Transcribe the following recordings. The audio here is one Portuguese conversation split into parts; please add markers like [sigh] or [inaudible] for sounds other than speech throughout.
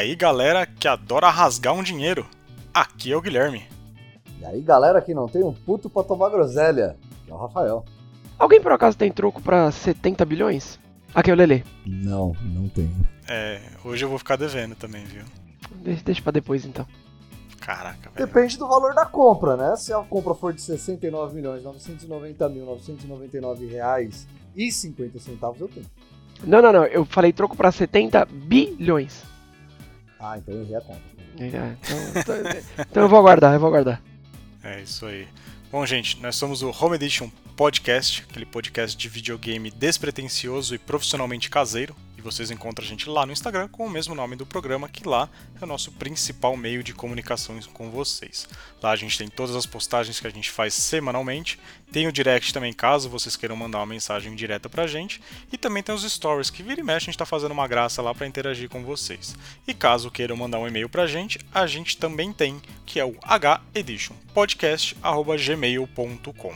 E aí, galera que adora rasgar um dinheiro. Aqui é o Guilherme. E aí, galera que não tem um puto pra tomar groselha. Que é o Rafael. Alguém por acaso tem troco pra 70 bilhões? Aqui é o Lele. Não, não tenho. É, hoje eu vou ficar devendo também, viu? Deixa, deixa pra depois então. Caraca, velho. Depende do valor da compra, né? Se a compra for de 69 milhões 990 mil 999 reais e 50 centavos, eu tenho. Não, não, não. Eu falei troco pra 70 bilhões. Ah, então eu errei a conta. É, Então, então- então eu vou aguardar, eu vou aguardar. É isso aí. Bom, gente, nós somos o Home Edition Podcast, aquele podcast de videogame despretensioso e profissionalmente caseiro. E vocês encontram a gente lá no Instagram com o mesmo nome do programa, que lá é o nosso principal meio de comunicação com vocês. Lá a gente tem todas as postagens que a gente faz semanalmente. Tem o direct também, caso vocês queiram mandar uma mensagem direta pra gente. E também tem os stories, que vira e mexe a gente tá fazendo uma graça lá para interagir com vocês. E caso queiram mandar um e-mail pra gente, a gente também tem, que é o heditionpodcast.gmail.com.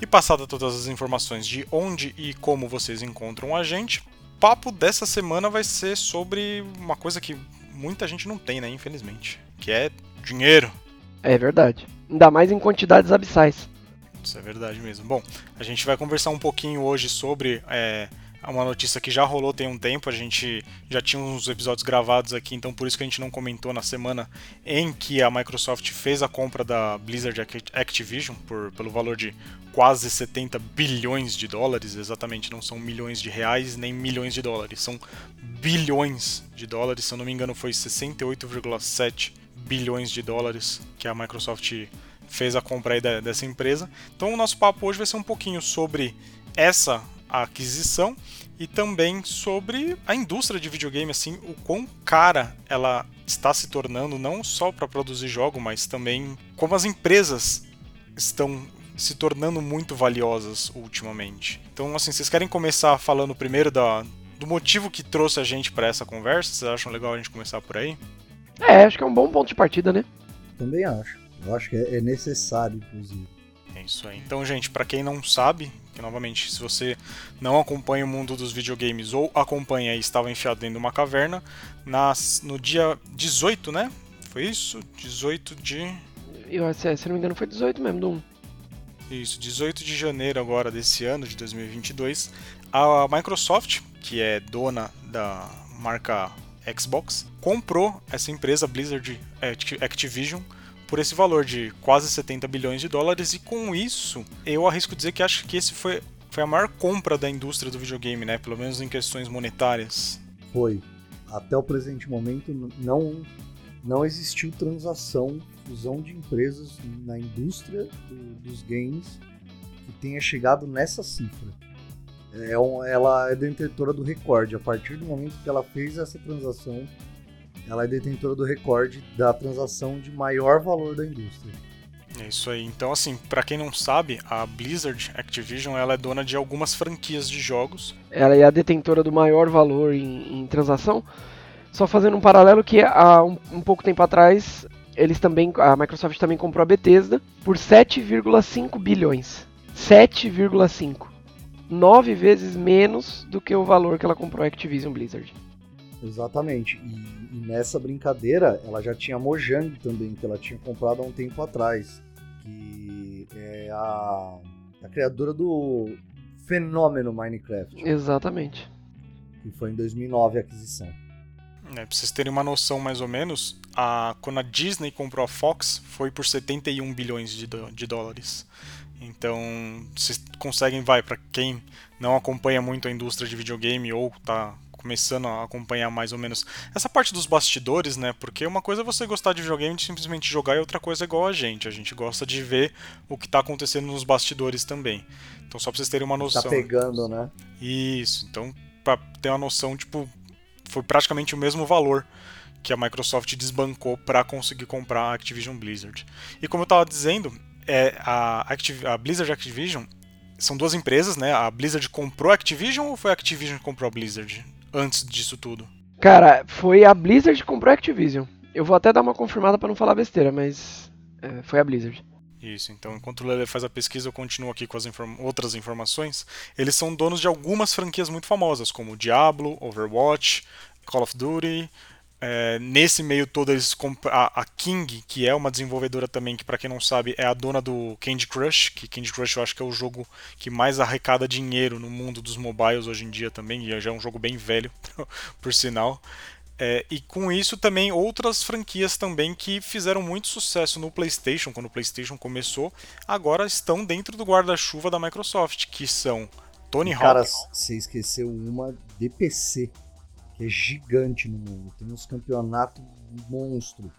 E passada todas as informações de onde e como vocês encontram a gente, papo dessa semana vai ser sobre uma coisa que muita gente não tem, né, infelizmente, que é dinheiro. É verdade. Ainda mais em quantidades abissais. Isso é verdade mesmo. Bom, a gente vai conversar um pouquinho hoje sobre é, uma notícia que já rolou tem um tempo. A gente já tinha uns episódios gravados aqui, então por isso que a gente não comentou na semana em que a Microsoft fez a compra da Blizzard Act- Activision por, pelo valor de quase 70 bilhões de dólares. Exatamente, não são milhões de reais nem milhões de dólares, são bilhões de dólares. Se eu não me engano, foi 68,7 bilhões de dólares que a Microsoft fez a compra aí da- dessa empresa. Então o nosso papo hoje vai ser um pouquinho sobre essa aquisição e também sobre a indústria de videogame, assim, o quão cara ela está se tornando, não só para produzir jogo, mas também como as empresas estão se tornando muito valiosas ultimamente. Então, assim, vocês querem começar falando primeiro da, do motivo que trouxe a gente para essa conversa? Vocês acham legal a gente começar por aí? É, acho que é um bom ponto de partida, né? Também acho. Eu acho que é é necessário, inclusive. É isso aí. Então, gente, pra quem não sabe, que novamente, se você não acompanha o mundo dos videogames ou acompanha e estava enfiado dentro de uma caverna, nas, no dia 18, né? Foi isso? 18 de. Eu, se, se não me engano, foi 18 mesmo, do 1. Isso, 18 de janeiro agora desse ano, de 2022, a Microsoft, que é dona da marca Xbox, comprou essa empresa Blizzard Acti- Activision por esse valor de quase 70 bilhões de dólares e com isso eu arrisco dizer que acho que esse foi, foi a maior compra da indústria do videogame, né? Pelo menos em questões monetárias. Foi. Até o presente momento não, não existiu transação, fusão de empresas na indústria do- dos games que tenha chegado nessa cifra. É um- ela é detentora do recorde. A partir do momento que ela fez essa transação, ela é detentora do recorde da transação de maior valor da indústria. É isso aí. Então, assim, pra quem não sabe, a Blizzard Activision ela é dona de algumas franquias de jogos Ela é a detentora do maior valor em, em transação. Só fazendo um paralelo que há um, um pouco tempo atrás, eles também, a Microsoft também comprou a Bethesda por 7,5 bilhões. 7,5. Nove vezes menos do que o valor que ela comprou a Activision Blizzard. Exatamente. E, e nessa brincadeira, ela já tinha a Mojang também, que ela tinha comprado há um tempo atrás. Que é a, a criadora do fenômeno Minecraft. Exatamente. Que foi em 2009 a aquisição. né, pra vocês terem uma noção mais ou menos, a, quando a Disney comprou a Fox foi por 71 bilhões de, de dólares. Então, vocês conseguem, vai, pra quem não acompanha muito a indústria de videogame ou tá começando a acompanhar mais ou menos essa parte dos bastidores, né? Porque uma coisa é você gostar de videogame e simplesmente jogar e outra coisa é igual a gente. A gente gosta de ver o que tá acontecendo nos bastidores também. Então, só pra vocês terem uma noção. Tá pegando, né? Isso, então pra ter uma noção, tipo, foi praticamente o mesmo valor que a Microsoft desbancou para conseguir comprar a Activision Blizzard. E como eu tava dizendo, é, a, Activ- a Blizzard Activision são duas empresas, né? A Blizzard comprou a Activision ou foi a Activision que comprou a Blizzard antes disso tudo? Cara, foi a Blizzard que comprou a Activision. Eu vou até dar uma confirmada pra não falar besteira, mas é, foi a Blizzard. Isso, então enquanto o Lele faz a pesquisa, eu continuo aqui com as inform- outras informações. Eles são donos de algumas franquias muito famosas, como Diablo, Overwatch, Call of Duty, É, nesse meio todo, eles a, a, King, que é uma desenvolvedora também, que para quem não sabe é a dona do Candy Crush, que Candy Crush eu acho que é o jogo que mais arrecada dinheiro no mundo dos mobiles hoje em dia também, e já é um jogo bem velho, [laughs] por sinal. É, e com isso também outras franquias também que fizeram muito sucesso no PlayStation, quando o PlayStation começou, agora estão dentro do guarda-chuva da Microsoft, que são Tony Hawk. Cara, você esqueceu uma DPC que é gigante no mundo. Tem uns campeonatos monstro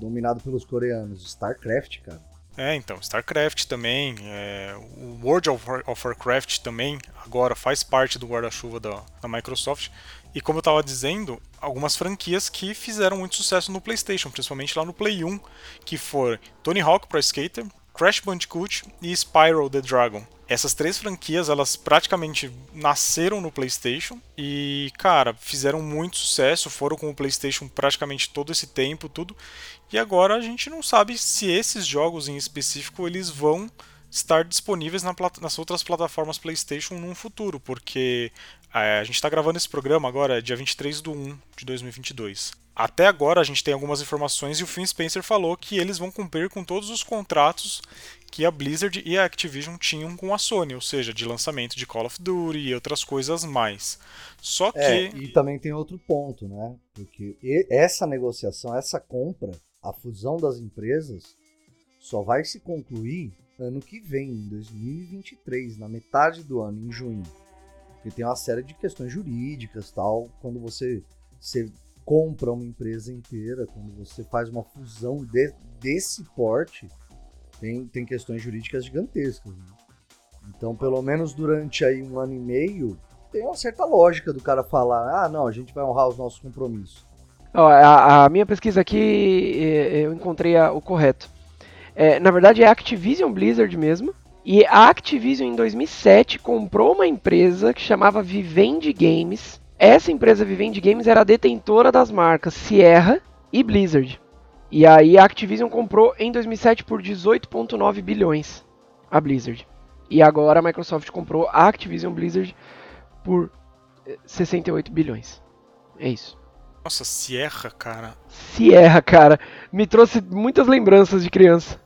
dominado pelos coreanos. StarCraft, cara. É, então, StarCraft também, é, o World of, Warcraft também agora faz parte do guarda-chuva da, da Microsoft. E como eu estava dizendo, algumas franquias que fizeram muito sucesso no PlayStation, principalmente lá no Play 1, que foram Tony Hawk Pro Skater, Crash Bandicoot e Spyro the Dragon. Essas três franquias, elas praticamente nasceram no PlayStation e, cara, fizeram muito sucesso, foram com o PlayStation praticamente todo esse tempo, tudo. E agora a gente não sabe se esses jogos em específico eles vão estar disponíveis na, nas outras plataformas PlayStation num futuro, porque é, a gente está gravando esse programa agora, dia 23 de 1 de 2022. Até agora a gente tem algumas informações e o Phil Spencer falou que eles vão cumprir com todos os contratos que a Blizzard e a Activision tinham com a Sony, ou seja, de lançamento de Call of Duty e outras coisas mais. Só é, que. É, e também tem outro ponto, né? Porque essa negociação, essa compra, a fusão das empresas, só vai se concluir ano que vem, em 2023, na metade do ano, em junho. Porque tem uma série de questões jurídicas tal. Quando você, você compra uma empresa inteira, quando você faz uma fusão de, desse porte tem, tem questões jurídicas gigantescas. Né? Então, pelo menos durante aí um ano e meio, tem uma certa lógica do cara falar: ah, não, a gente vai honrar os nossos compromissos. a, a, minha pesquisa aqui, eu encontrei a, o correto. É, na verdade, é a Activision Blizzard mesmo. E a Activision, em 2007, comprou uma empresa que chamava Vivendi Games. Essa empresa Vivendi Games era a detentora das marcas Sierra e Blizzard. E aí a Activision comprou em 2007 por 18,9 bilhões a Blizzard. E agora a Microsoft comprou a Activision Blizzard por 68 eh, bilhões. É isso. Nossa, Sierra, cara. Sierra, cara. Me trouxe muitas lembranças de criança.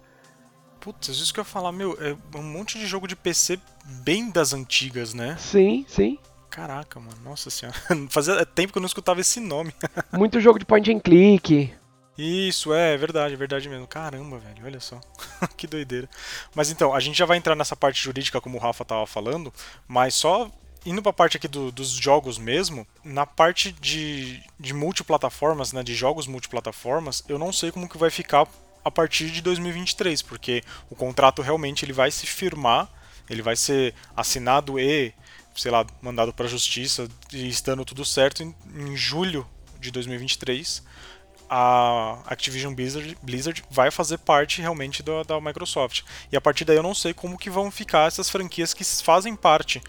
Putz, isso que eu ia falar, meu, é um monte de jogo de PC bem das antigas, né? Sim, sim. Caraca, mano, nossa senhora. [laughs] Fazia tempo que eu não escutava esse nome. [laughs] Muito jogo de point and click. Isso, é, é verdade, é verdade mesmo. Caramba, velho, olha só. [laughs] que doideira. Mas então, a gente já vai entrar nessa parte jurídica, como o Rafa tava falando, mas só indo para a parte aqui do, dos jogos mesmo, na parte de, de multiplataformas, né, de jogos multiplataformas, eu não sei como que vai ficar a partir de 2023, porque o contrato realmente ele vai se firmar, ele vai ser assinado e, sei lá, mandado para a justiça, e estando tudo certo em, em julho de 2023 a Activision Blizzard, Blizzard vai fazer parte realmente da, da, Microsoft. E a partir daí eu não sei como que vão ficar essas franquias que fazem parte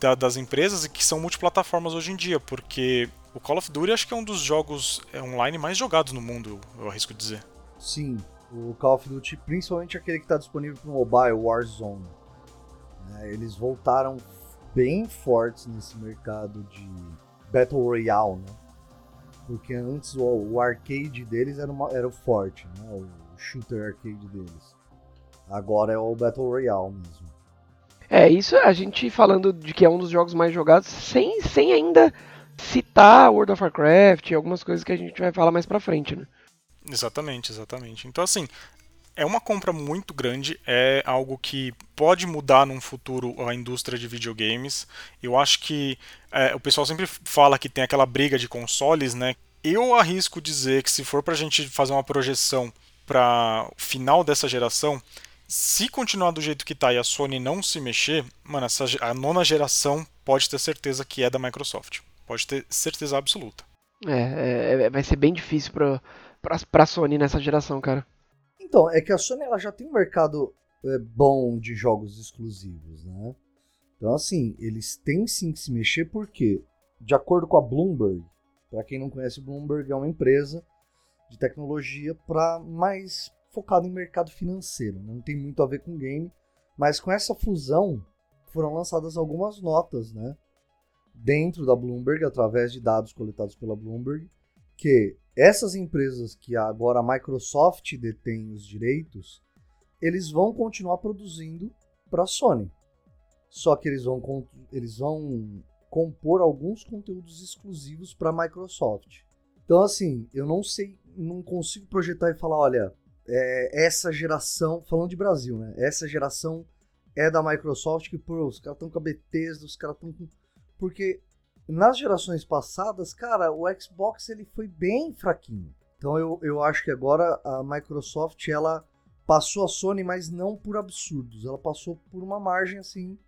da, das empresas e que são multiplataformas hoje em dia, porque o Call of Duty acho que é um dos jogos é, online mais jogados no mundo, eu arrisco dizer. Sim, o Call of Duty, principalmente aquele que está disponível para o mobile, Warzone. Né, eles voltaram bem fortes nesse mercado de Battle Royale, né? Porque antes o, o arcade deles era, uma, era o forte, né? O shooter arcade deles. Agora é o Battle Royale mesmo. É, isso a gente falando de que é um dos jogos mais jogados, sem, sem ainda citar World of Warcraft e algumas coisas que a gente vai falar mais pra frente, né? Exatamente, exatamente. Então, assim, é uma compra muito grande, é algo que pode mudar num futuro a indústria de videogames. Eu acho que é, o pessoal sempre fala que tem aquela briga de consoles, né? Eu arrisco dizer que se for para a gente fazer uma projeção para o final dessa geração, se continuar do jeito que está e a Sony não se mexer, mano, essa, a nona geração pode ter certeza que é da Microsoft. Pode ter certeza absoluta. É, é vai ser bem difícil para a Sony nessa geração, cara. Então, é que a Sony ela já tem um mercado é, bom de jogos exclusivos, né? Então, assim, eles têm sim que se mexer porque, de acordo com a Bloomberg, para quem não conhece, Bloomberg é uma empresa de tecnologia para mais focado em mercado financeiro, né? não tem muito a ver com game, mas com essa fusão foram lançadas algumas notas, né? Dentro da Bloomberg, através de dados coletados pela Bloomberg, que essas empresas que agora a Microsoft detém os direitos, eles vão continuar produzindo para a Sony. Só que eles vão, eles vão compor alguns conteúdos exclusivos para a Microsoft. Então, assim, eu não sei, não consigo projetar e falar, olha, é, essa geração, falando de Brasil, né? Essa geração é da Microsoft que, pô, os caras estão com a Bethesda, os caras estão com. Porque nas gerações passadas, cara, o Xbox ele foi bem fraquinho. Então eu, eu acho que agora a Microsoft ela passou a Sony, mas não por absurdos. Ela passou por uma margem assim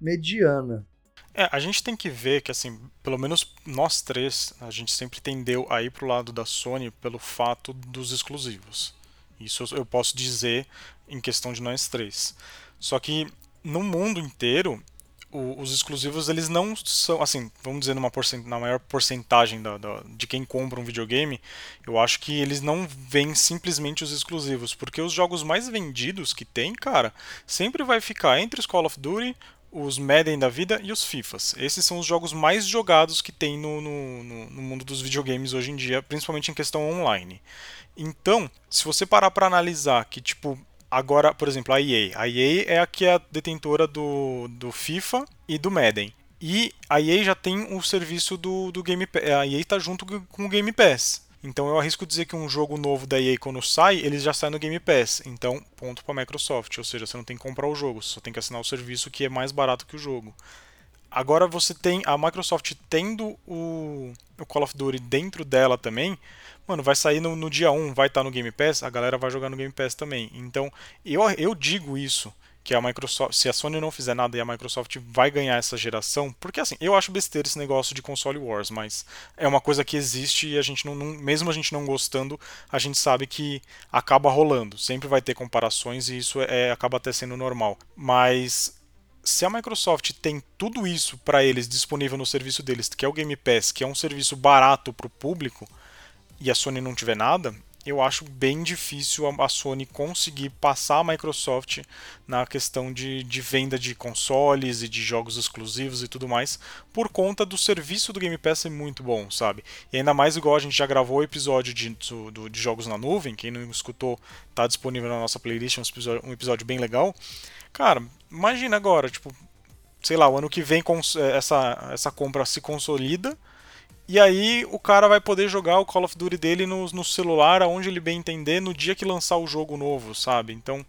mediana. É, a gente tem que ver que, assim, pelo menos nós três, a gente sempre tendeu a ir pro lado da Sony pelo fato dos exclusivos. Isso eu posso dizer em questão de nós três. Só que no mundo inteiro, o, os exclusivos eles não são, assim, vamos dizer, numa porcent, na maior porcentagem da, da, de quem compra um videogame, eu acho que eles não vêm simplesmente os exclusivos, porque os jogos mais vendidos que tem, cara, sempre vai ficar entre os Call of Duty, os Madden da vida e os FIFAs. Esses são os jogos mais jogados que tem no, no, no mundo dos videogames hoje em dia, principalmente em questão online. Então, se você parar para analisar que, tipo, agora, por exemplo, a EA. A EA é a que é a detentora do, do FIFA e do Madden. E a EA já tem o serviço do, do Game Pass. A EA está junto com o Game Pass. Então eu arrisco dizer que um jogo novo da EA quando sai, ele já sai no Game Pass. Então, ponto para a Microsoft, ou seja, você não tem que comprar o jogo, você só tem que assinar o serviço que é mais barato que o jogo. Agora você tem a Microsoft tendo o, o Call of Duty dentro dela também, mano, vai sair no, no dia 1, vai estar tá no Game Pass, a galera vai jogar no Game Pass também. Então, eu, eu digo isso que a Microsoft, se a Sony não fizer nada e a Microsoft vai ganhar essa geração, porque assim, eu acho besteira esse negócio de console wars, mas é uma coisa que existe e a gente não, não, mesmo a gente não gostando, a gente sabe que acaba rolando. Sempre vai ter comparações e isso é, acaba até sendo normal. Mas se a Microsoft tem tudo isso para eles disponível no serviço deles, que é o Game Pass, que é um serviço barato para o público, e a Sony não tiver nada, eu acho bem difícil a Sony conseguir passar a Microsoft na questão de, de venda de consoles e de jogos exclusivos e tudo mais, por conta do serviço do Game Pass ser muito bom, sabe? E ainda mais igual a gente já gravou o episódio de, do, de jogos na nuvem, quem não escutou, tá disponível na nossa playlist, um episódio, um episódio bem legal. Cara, imagina agora, tipo, sei lá, o ano que vem essa, essa compra se consolida e aí o cara vai poder jogar o Call of Duty dele no, no celular, aonde ele bem entender, no dia que lançar o jogo novo, sabe? Então,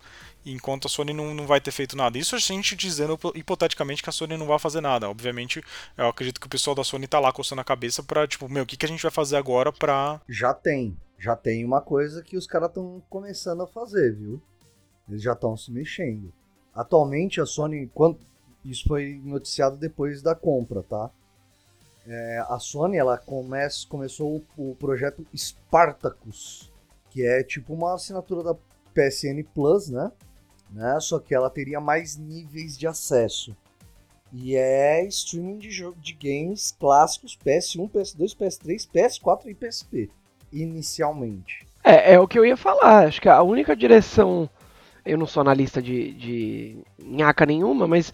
enquanto a Sony não, não vai ter feito nada. Isso a gente dizendo hipoteticamente que a Sony não vai fazer nada. Obviamente, eu acredito que o pessoal da Sony tá lá coçando a cabeça pra, tipo, meu, o que, que a gente vai fazer agora pra. Já tem. Já tem uma coisa que os caras estão começando a fazer, viu? Eles já estão se mexendo. Atualmente a Sony, quando isso foi noticiado depois da compra, tá? É, a Sony ela começou o, o, projeto Spartacus, que é tipo uma assinatura da PSN Plus, né? né? Só que ela teria mais níveis de acesso. E é streaming de, jogo, de games clássicos PS1, PS2, PS3, PS4 e PSP, inicialmente. É, é o que eu ia falar. Acho que a única direção. Eu não sou analista de, de nhaca nenhuma, mas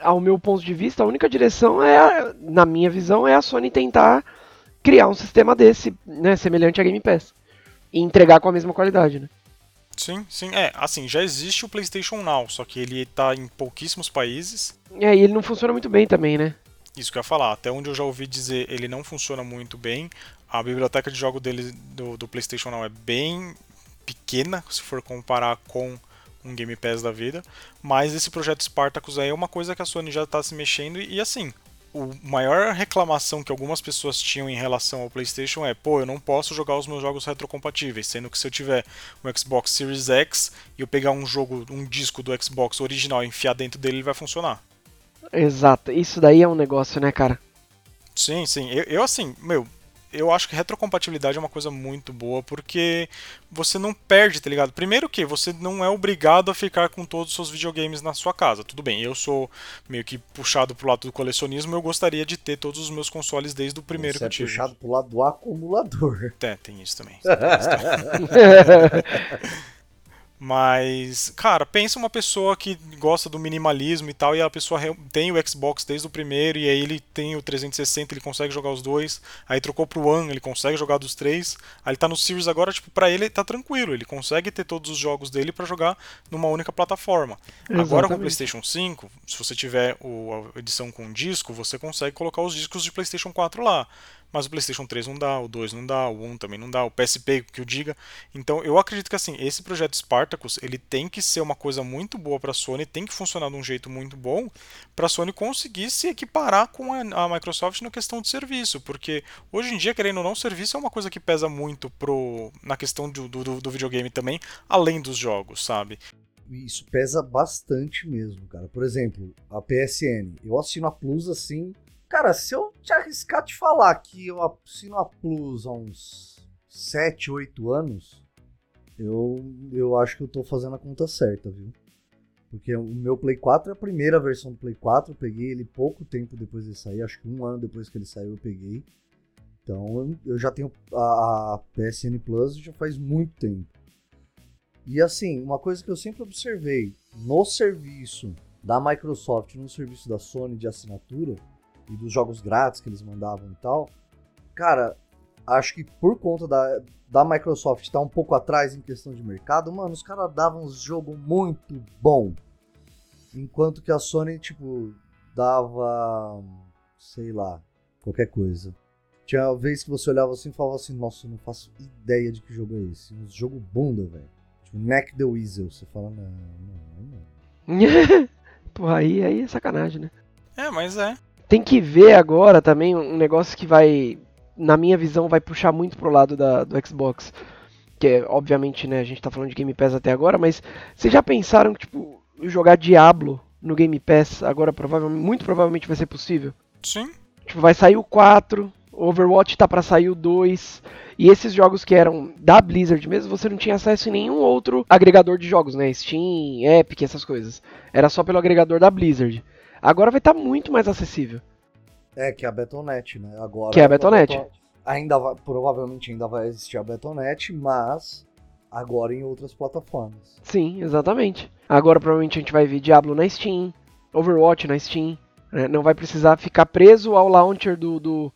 ao meu ponto de vista, a única direção é, na minha visão, é a Sony tentar criar um sistema desse, né, semelhante a Game Pass. E entregar com a mesma qualidade, né? Sim, sim. É, assim, já existe o PlayStation Now, só que ele tá em pouquíssimos países. É, e ele não funciona muito bem também, né? Isso que eu ia falar. Até onde eu já ouvi dizer, ele não funciona muito bem. A biblioteca de jogo dele do, do PlayStation Now é bem pequena, se for comparar com um Game Pass da vida. Mas esse projeto Spartacus aí é uma coisa que a Sony já está se mexendo e, e assim, o maior reclamação que algumas pessoas tinham em relação ao PlayStation é: pô, eu não posso jogar os meus jogos retrocompatíveis, sendo que se eu tiver um Xbox Series X e eu pegar um jogo, um disco do Xbox original e enfiar dentro dele, ele vai funcionar. Exato, isso daí é um negócio, né, cara? Sim, sim. Eu, eu assim, meu, eu acho que retrocompatibilidade é uma coisa muito boa, porque você não perde, tá ligado? Primeiro que você não é obrigado a ficar com todos os seus videogames na sua casa. Tudo bem, eu sou meio que puxado pro lado do colecionismo, eu gostaria de ter todos os meus consoles desde o primeiro você que eu é puxado pro lado do acumulador. É, tem isso também. [laughs] [laughs] Mas, cara, pensa uma pessoa que gosta do minimalismo e tal, e a pessoa tem o Xbox desde o primeiro, e aí ele tem o 360, ele consegue jogar os dois, aí trocou pro One, ele consegue jogar dos três, aí ele tá no Series agora, tipo, pra ele tá tranquilo, ele consegue ter todos os jogos dele para jogar numa única plataforma. Exatamente. Agora com o PlayStation 5, se você tiver a edição com disco, você consegue colocar os discos de PlayStation 4 lá mas o PlayStation 3 não dá, o 2 não dá, o 1 também não dá, o PSP que o diga. Então eu acredito que assim, esse projeto Spartacus, ele tem que ser uma coisa muito boa para a Sony, tem que funcionar de um jeito muito bom para a Sony conseguir se equiparar com a, a, Microsoft na questão de serviço, porque hoje em dia, querendo ou não, serviço é uma coisa que pesa muito pro, na questão do, do, do videogame também, além dos jogos, sabe? Isso pesa bastante mesmo, cara. Por exemplo, a PSN. Eu assino a Plus assim Cara, se eu te arriscar te falar que eu assino a Plus há uns 7, 8 anos, eu, eu acho que eu tô fazendo a conta certa, viu? Porque o meu Play 4 é a primeira versão do Play 4, eu peguei ele pouco tempo depois de sair, acho que um ano depois que ele saiu eu peguei. Então eu já tenho a, PSN Plus já faz muito tempo. E assim, uma coisa que eu sempre observei no serviço da Microsoft, no serviço da Sony de assinatura, e dos jogos grátis que eles mandavam e tal, cara, acho que por conta da, da Microsoft estar tá um pouco atrás em questão de mercado, mano, os caras davam um jogo muito bom. Enquanto que a Sony, tipo, dava, sei lá, qualquer coisa. Tinha vez que você olhava assim e falava assim, nossa, eu não faço ideia de que jogo é esse. Um jogo bunda, velho. Tipo, Neck the Weasel. Você fala, não, não, não. [laughs] Porra, aí, aí é sacanagem, né? É, mas é. Tem que ver agora também um negócio que vai, na minha visão, vai puxar muito pro lado da, do Xbox. Que é, obviamente, né, a gente tá falando de Game Pass até agora, mas vocês já pensaram que, tipo, jogar Diablo no Game Pass agora provavelmente, muito provavelmente vai ser possível? Sim. Tipo, vai sair o 4, Overwatch tá para sair o 2, e esses jogos que eram da Blizzard mesmo, você não tinha acesso em nenhum outro agregador de jogos, né? Steam, Epic, essas coisas. Era só pelo agregador da Blizzard. Agora vai estar tá muito mais acessível. É, que é a Betonet, né? Agora que é a Betonet. Ainda vai, provavelmente ainda vai existir a Betonet, mas agora em outras plataformas. Sim, exatamente. Agora provavelmente a gente vai ver Diablo na Steam, Overwatch na Steam. Né? Não vai precisar ficar preso ao launcher do, do,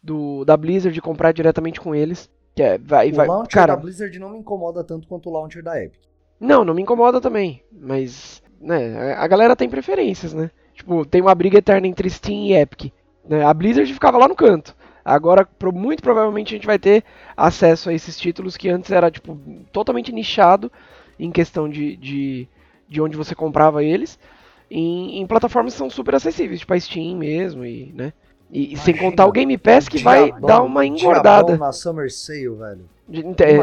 do da Blizzard e comprar diretamente com eles. Que é, vai, o vai, launcher cara, da Blizzard não me incomoda tanto quanto o launcher da Epic. Não, não me incomoda também. Mas, né, a galera tem preferências, né? Tipo, tem uma briga eterna entre Steam e Epic. Né? A Blizzard ficava lá no canto. Agora, muito provavelmente, a gente vai ter acesso a esses títulos que antes era tipo, totalmente nichado em questão de, de, de onde você comprava eles, em, em, plataformas que são super acessíveis, tipo a Steam mesmo, e, né? E Imagina, sem contar o Game Pass que vai dar uma engordada. na Summer Sale, velho.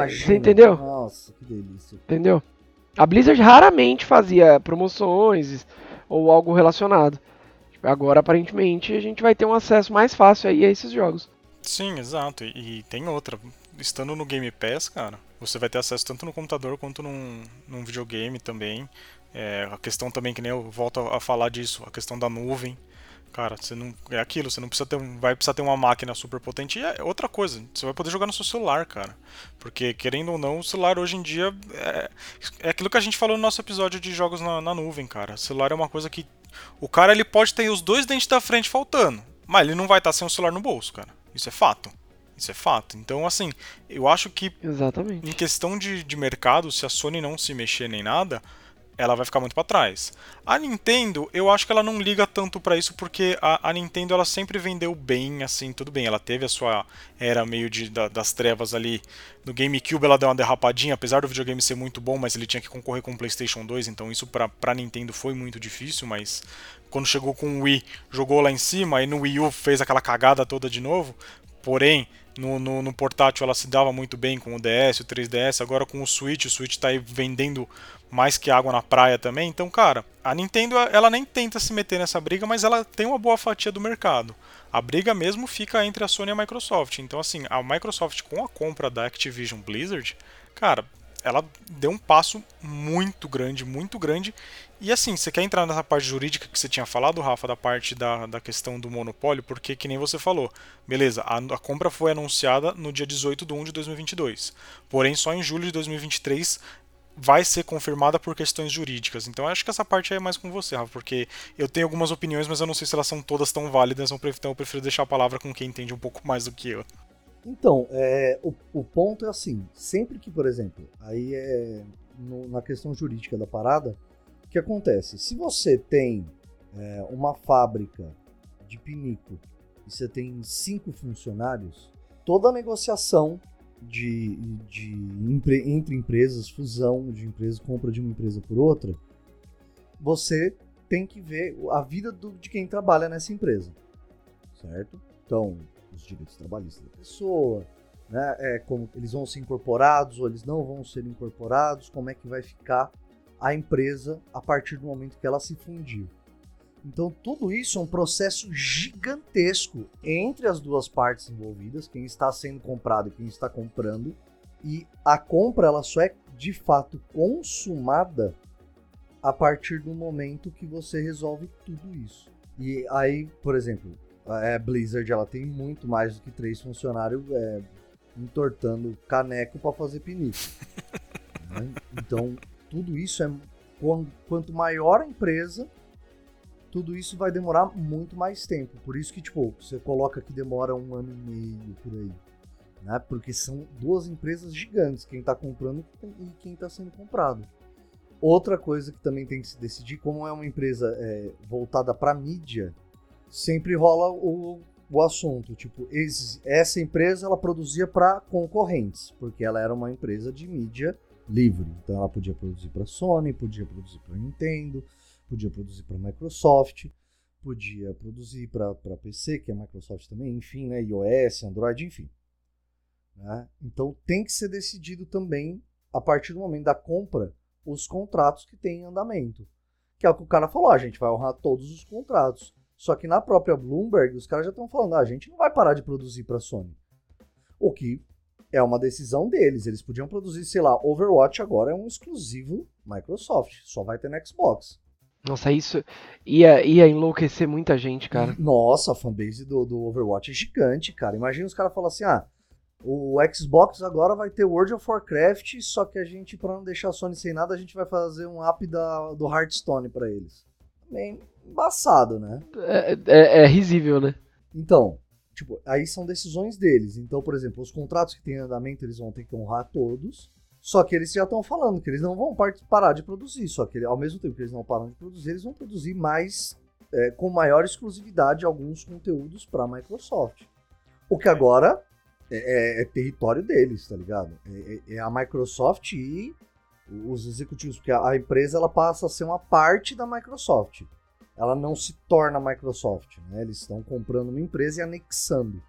Você entendeu? Nossa, que delícia. Entendeu? A Blizzard raramente fazia promoções ou algo relacionado. Agora, aparentemente, a gente vai ter um acesso mais fácil aí a esses jogos. Sim, exato. E, e tem outra. Estando no Game Pass, cara, você vai ter acesso tanto no computador quanto num, num videogame também. É, a questão também, que nem eu volto a falar disso, a questão da nuvem. Cara, você não. É aquilo, você não precisa ter vai precisar ter uma máquina super potente. E é outra coisa, você vai poder jogar no seu celular, cara. Porque, querendo ou não, o celular hoje em dia é, é aquilo que a gente falou no nosso episódio de jogos na, na nuvem, cara. O celular é uma coisa que. O cara ele pode ter os dois dentes da frente faltando. Mas ele não vai estar sem o celular no bolso, cara. Isso é fato. Isso é fato. Então, assim, eu acho que. Exatamente. Em questão de, de mercado, se a Sony não se mexer nem nada, ela vai ficar muito para trás. A Nintendo, eu acho que ela não liga tanto para isso porque a, a, Nintendo ela sempre vendeu bem, assim, tudo bem. Ela teve a sua era meio de da, das trevas ali. No GameCube ela deu uma derrapadinha, apesar do videogame ser muito bom, mas ele tinha que concorrer com o PlayStation 2, então isso para pra Nintendo foi muito difícil, mas quando chegou com o Wii, jogou lá em cima e no Wii U fez aquela cagada toda de novo. Porém, no, no, no, portátil ela se dava muito bem com o DS, o 3DS, agora com o Switch, o Switch está aí vendendo mais que água na praia também. Então, cara, a Nintendo ela nem tenta se meter nessa briga, mas ela tem uma boa fatia do mercado. A briga mesmo fica entre a Sony e a Microsoft. Então, assim, a Microsoft com a compra da Activision Blizzard, cara, ela deu um passo muito grande, muito grande. E assim, você quer entrar nessa parte jurídica que você tinha falado, Rafa, da parte da, da questão do monopólio, porque que nem você falou, beleza, a, a compra foi anunciada no dia 18 de 1 de 2022. Porém, só em julho de 2023 vai ser confirmada por questões jurídicas. Então acho que essa parte aí é mais com você, Rafa, porque eu tenho algumas opiniões, mas eu não sei se elas são todas tão válidas, então eu prefiro deixar a palavra com quem entende um pouco mais do que eu. Então, é, o, o ponto é assim, sempre que, por exemplo, aí é no, na questão jurídica da parada, o que acontece? Se você tem é, uma fábrica de pinico e você tem cinco funcionários, toda a negociação de, de entre empresas, fusão de empresas, compra de uma empresa por outra, você tem que ver a vida do, de quem trabalha nessa empresa, certo? Então, os direitos trabalhistas da pessoa, né? É, como eles vão ser incorporados ou eles não vão ser incorporados, como é que vai ficar a empresa a partir do momento que ela se fundir. Então, tudo isso é um processo gigantesco entre as duas partes envolvidas, quem está sendo comprado e quem está comprando. E a compra ela só é de fato consumada a partir do momento que você resolve tudo isso. E aí, por exemplo, a Blizzard ela tem muito mais do que três funcionários é, entortando caneco para fazer pinico. [laughs] né? Então, tudo isso é quanto maior a empresa, tudo isso vai demorar muito mais tempo. Por isso que, tipo, você coloca que demora um ano e meio por aí. Né? Porque são duas empresas gigantes, quem está comprando e quem está sendo comprado. Outra coisa que também tem que se decidir, como é uma empresa é, voltada para mídia, sempre rola o, o assunto. Tipo, esse, essa empresa ela produzia para concorrentes, porque ela era uma empresa de mídia livre. Então ela podia produzir para Sony, podia produzir para Nintendo, podia produzir para Microsoft, podia produzir para PC, que é Microsoft também, enfim, né, iOS, Android, enfim. Né? Então tem que ser decidido também, a partir do momento da compra, os contratos que tem em andamento. Que é o que o cara falou, a gente vai honrar todos os contratos. Só que na própria Bloomberg, os caras já estão falando, ah, a gente não vai parar de produzir para Sony. O que é uma decisão deles. Eles podiam produzir, sei lá, Overwatch agora é um exclusivo Microsoft, só vai ter no Xbox. Nossa, isso ia, ia enlouquecer muita gente, cara. Nossa, a fanbase do, do Overwatch é gigante, cara. Imagina os caras falarem assim, ah, o Xbox agora vai ter World of Warcraft, só que a gente, pra não deixar a Sony sem nada, a gente vai fazer um app da, do Hearthstone para eles. Bem embaçado, né? É, é, é risível, né? Então, tipo, aí são decisões deles. Então, por exemplo, os contratos que em andamento, eles vão ter que honrar todos. Só que eles já estão falando que eles não vão parar de produzir. Só que ao mesmo tempo que eles não param de produzir, eles vão produzir mais, é, com maior exclusividade, alguns conteúdos para a Microsoft. O que agora é, é, é, território deles, tá ligado? É, é, é, a Microsoft e os executivos, porque a, a empresa ela passa a ser uma parte da Microsoft. Ela não se torna Microsoft, né? Eles estão comprando uma empresa e anexando.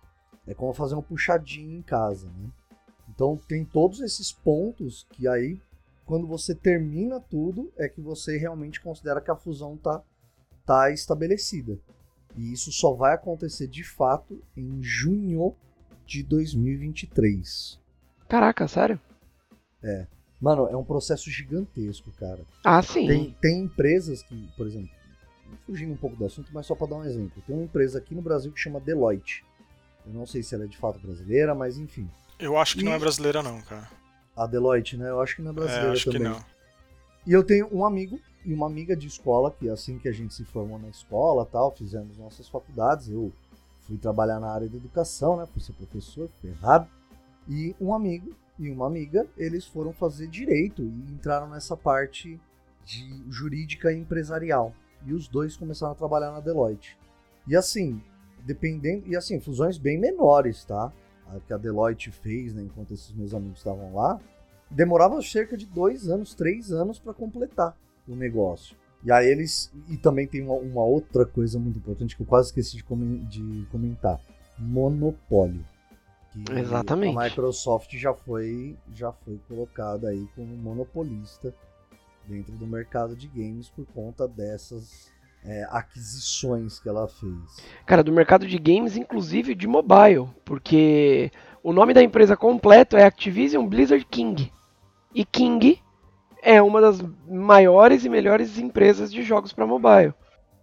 É como fazer uma puxadinha em casa, né? Então tem todos esses pontos que aí, quando você termina tudo, é que você realmente considera que a fusão tá, tá estabelecida. E isso só vai acontecer de fato em junho de 2023. Caraca, sério? É. Mano, é um processo gigantesco, cara. Ah, sim. Tem, tem empresas que, por exemplo, fugindo um pouco do assunto, mas só para dar um exemplo. Tem uma empresa aqui no Brasil que chama Deloitte. Eu não sei se ela é de fato brasileira, mas enfim. Eu acho que e... não é brasileira, não, cara. A Deloitte, né? Eu acho que não é brasileira é, acho também. Que não. E eu tenho um amigo e uma amiga de escola que assim que a gente se formou na escola, tal, fizemos nossas faculdades, eu fui trabalhar na área de educação, né? Fui ser professor, ferrado. E um amigo e uma amiga, eles foram fazer direito e entraram nessa parte de jurídica empresarial. E os dois começaram a trabalhar na Deloitte. E assim, dependendo. E assim, fusões bem menores, tá? A que a Deloitte fez, né, enquanto esses meus amigos estavam lá, demorava cerca de dois anos, três anos para completar o negócio. E aí eles. E também tem uma, uma, outra coisa muito importante que eu quase esqueci de, com, de comentar: monopólio. Exatamente. A Microsoft já foi, já foi colocada aí como monopolista dentro do mercado de games por conta dessas é, aquisições que ela fez. Cara, do mercado de games, inclusive de mobile, porque o nome da empresa completo é Activision Blizzard King. E King é uma das maiores e melhores empresas de jogos para mobile.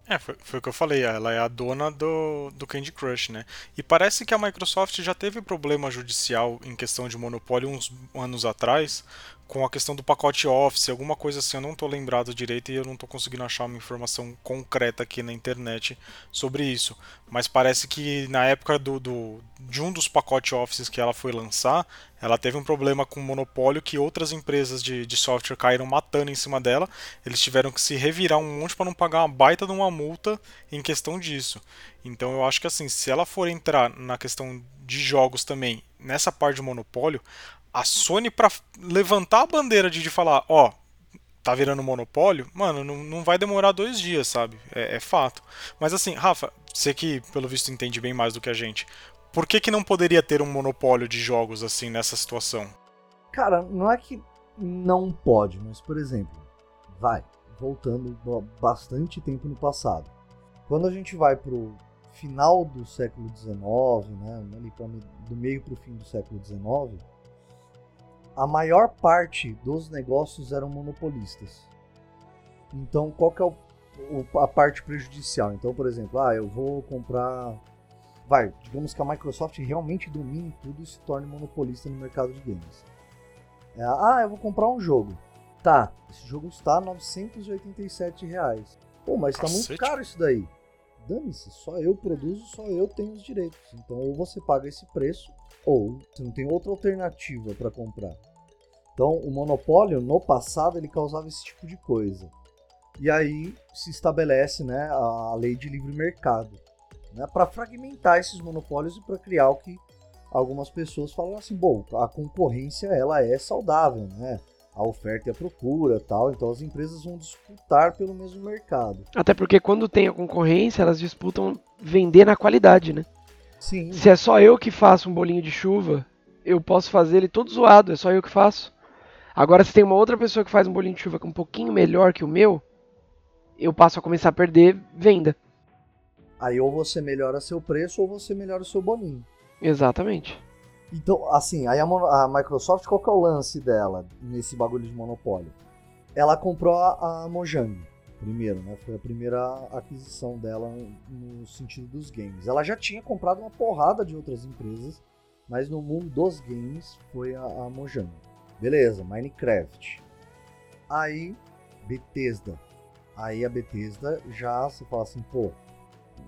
É, foi, foi o que eu falei, ela é a dona do, do Candy Crush, né? E parece que a Microsoft já teve problema judicial em questão de monopólio uns anos atrás, com a questão do pacote Office, alguma coisa assim, eu não estou lembrado direito e eu não estou conseguindo achar uma informação concreta aqui na internet sobre isso. Mas parece que na época do, do de um dos pacotes Office que ela foi lançar, ela teve um problema com o monopólio que outras empresas de, de software caíram matando em cima dela. Eles tiveram que se revirar um monte para não pagar uma baita de uma multa em questão disso. Então eu acho que assim, se ela for entrar na questão de jogos também, nessa parte de monopólio, a Sony para levantar a bandeira de, de falar, ó, tá virando monopólio, mano, não, não vai demorar dois dias, sabe? É, é, fato. Mas assim, Rafa, você que pelo visto entende bem mais do que a gente, por que, que não poderia ter um monopólio de jogos assim nessa situação? Cara, não é que não pode, mas por exemplo, vai, voltando bastante tempo no passado. Quando a gente vai pro final do século XIX, né, ali pra, do meio pro fim do século XIX, a maior parte dos negócios eram monopolistas. Então, qual que é o, o, a parte prejudicial? Então, por exemplo, ah, eu vou comprar. Vai, digamos que a Microsoft realmente domine tudo e se torne monopolista no mercado de games. É, ah, eu vou comprar um jogo. Tá, esse jogo está 987 reais. Pô, mas está muito caro isso daí. Dane-se, só eu produzo, só eu tenho os direitos. Então, ou você paga esse preço, ou você não tem outra alternativa para comprar. Então, o monopólio no passado ele causava esse tipo de coisa. E aí se estabelece, né, a lei de livre mercado, né, para fragmentar esses monopólios e para criar o que algumas pessoas falam assim, bom, a concorrência ela é saudável, né? A oferta e a procura, tal, então as empresas vão disputar pelo mesmo mercado. Até porque quando tem a concorrência, elas disputam vender na qualidade, né? Sim. Se é só eu que faço um bolinho de chuva, eu posso fazer ele todo zoado, é só eu que faço. Agora, se tem uma outra pessoa que faz um bolinho de chuva que é um pouquinho melhor que o meu, eu passo a começar a perder venda. Aí ou você melhora seu preço ou você melhora o seu bolinho. Exatamente. Então, assim, aí a, a Microsoft, qual que é o lance dela nesse bagulho de monopólio? Ela comprou a, a Mojang primeiro, né? Foi a primeira aquisição dela no sentido dos games. Ela já tinha comprado uma porrada de outras empresas, mas no mundo dos games foi a, a Mojang. Beleza, Minecraft. Aí, Bethesda. Aí a Bethesda já se fala assim, pô,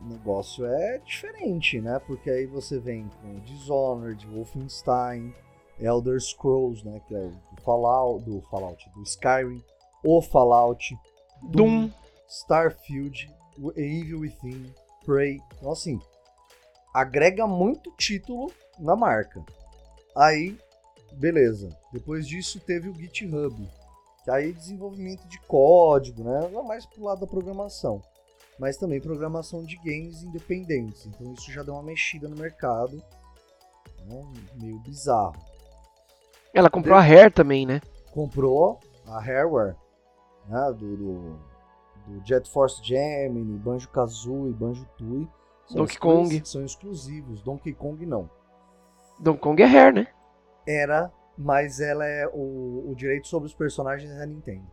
o negócio é diferente, né? Porque aí você vem com Dishonored, Wolfenstein, Elder Scrolls, né? Que é o Fallout, do Fallout, do Skyrim, o Fallout, Doom, Starfield, Evil Within, Prey. Então, assim, agrega muito título na marca. Aí, beleza. Depois disso, teve o GitHub, que aí desenvolvimento de código, né? Mais pro lado da programação, mas também programação de games independentes. Então, isso já deu uma mexida no mercado, né? meio bizarro. Ela comprou a Rare também, né? Comprou a Hareware né, do, do, do, Jet Force Gemini, Banjo Kazooie, Banjo Tooie. Donkey Kong. São exclusivos. Donkey Kong não. Donkey Kong é Rare, né? Era, mas ela é o, o direito sobre os personagens da Nintendo.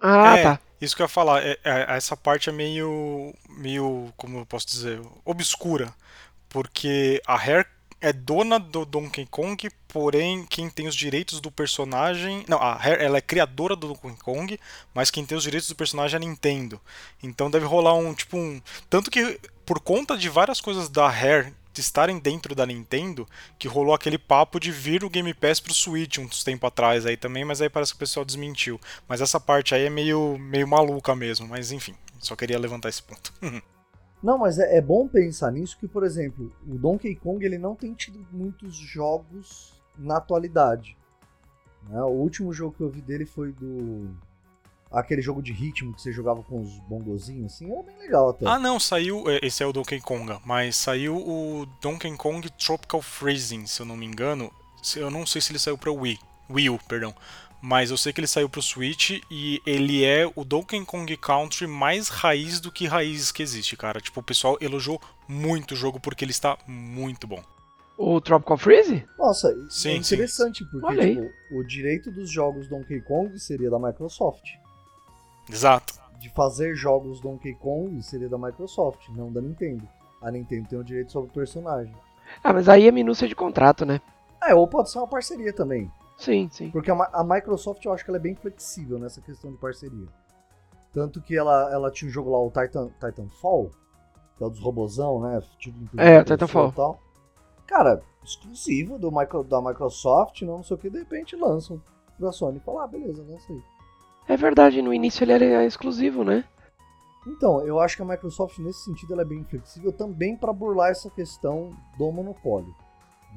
Ah, é, tá. Isso que eu ia falar, é, é, essa parte é meio, meio, como eu posso dizer, obscura, porque a Rare é dona do Donkey Kong, porém quem tem os direitos do personagem. Não, a Rare ela é criadora do Donkey Kong, mas quem tem os direitos do personagem é a Nintendo. Então deve rolar um tipo um. Tanto que por conta de várias coisas da Rare estarem dentro da Nintendo, que rolou aquele papo de vir o Game Pass pro Switch uns tempo atrás aí também, mas aí parece que o pessoal desmentiu. Mas essa parte aí é meio, meio maluca mesmo, mas enfim, só queria levantar esse ponto. [laughs] Não, mas é, é, bom pensar nisso que, por exemplo, o Donkey Kong ele não tem tido muitos jogos na atualidade. Né? O último jogo que eu vi dele foi do. Aquele jogo de ritmo que você jogava com os bongozinhos, assim, era bem legal até. Ah, não, saiu. É, esse é o Donkey Kong, mas saiu o Donkey Kong Tropical Freezing, se eu não me engano. Eu não sei se ele saiu pra Wii. Wii U, perdão mas eu sei que ele saiu pro Switch e ele é o Donkey Kong Country mais raiz do que raízes que existe, cara. Tipo, o pessoal elogiou muito o jogo porque ele está muito bom. O Tropical Freeze? Nossa, sim, é interessante, sim. porque tipo, o direito dos jogos Donkey Kong seria da Microsoft. Exato. De fazer jogos Donkey Kong seria da Microsoft, não da Nintendo. A Nintendo tem o direito sobre o personagem. Ah, mas aí é minúcia de contrato, né? É, ou pode ser uma parceria também. Sim, sim. Porque a, a, Microsoft eu acho que ela é bem flexível nessa questão de parceria. Tanto que ela, ela tinha um jogo lá, o Titan, Titanfall, que é o dos robozão, né? Tipo, é, Titanfall. Tal. Cara, exclusivo do micro, da Microsoft, não, não sei o que, de repente lançam pra Sony e falam, ah, beleza, lança aí. É verdade, no início ele era exclusivo, né? Então, eu acho que a Microsoft, nesse sentido, ela é bem flexível também para burlar essa questão do monopólio.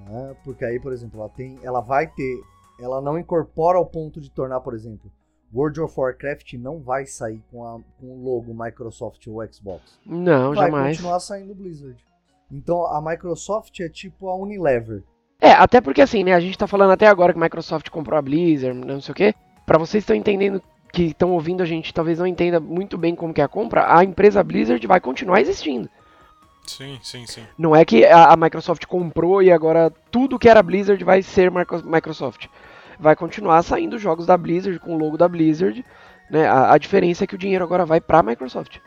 Né? Porque aí, por exemplo, ela, tem, ela vai ter. Ela não incorpora ao ponto de tornar, por exemplo, World of Warcraft não vai sair com, a, com o logo Microsoft ou Xbox. Não, vai jamais. Vai continuar saindo Blizzard. Então a Microsoft é tipo a Unilever. É, até porque assim, né, a gente tá falando até agora que a Microsoft comprou a Blizzard, não sei o quê. Pra vocês estão entendendo que estão ouvindo a gente talvez não entenda muito bem como que é a compra, a empresa Blizzard vai continuar existindo. Sim, sim, sim. Não é que a, a Microsoft comprou e agora tudo que era Blizzard vai ser Microsoft. Vai continuar saindo jogos da Blizzard com o logo da Blizzard. Né? A, a diferença é que o dinheiro agora vai para a Microsoft.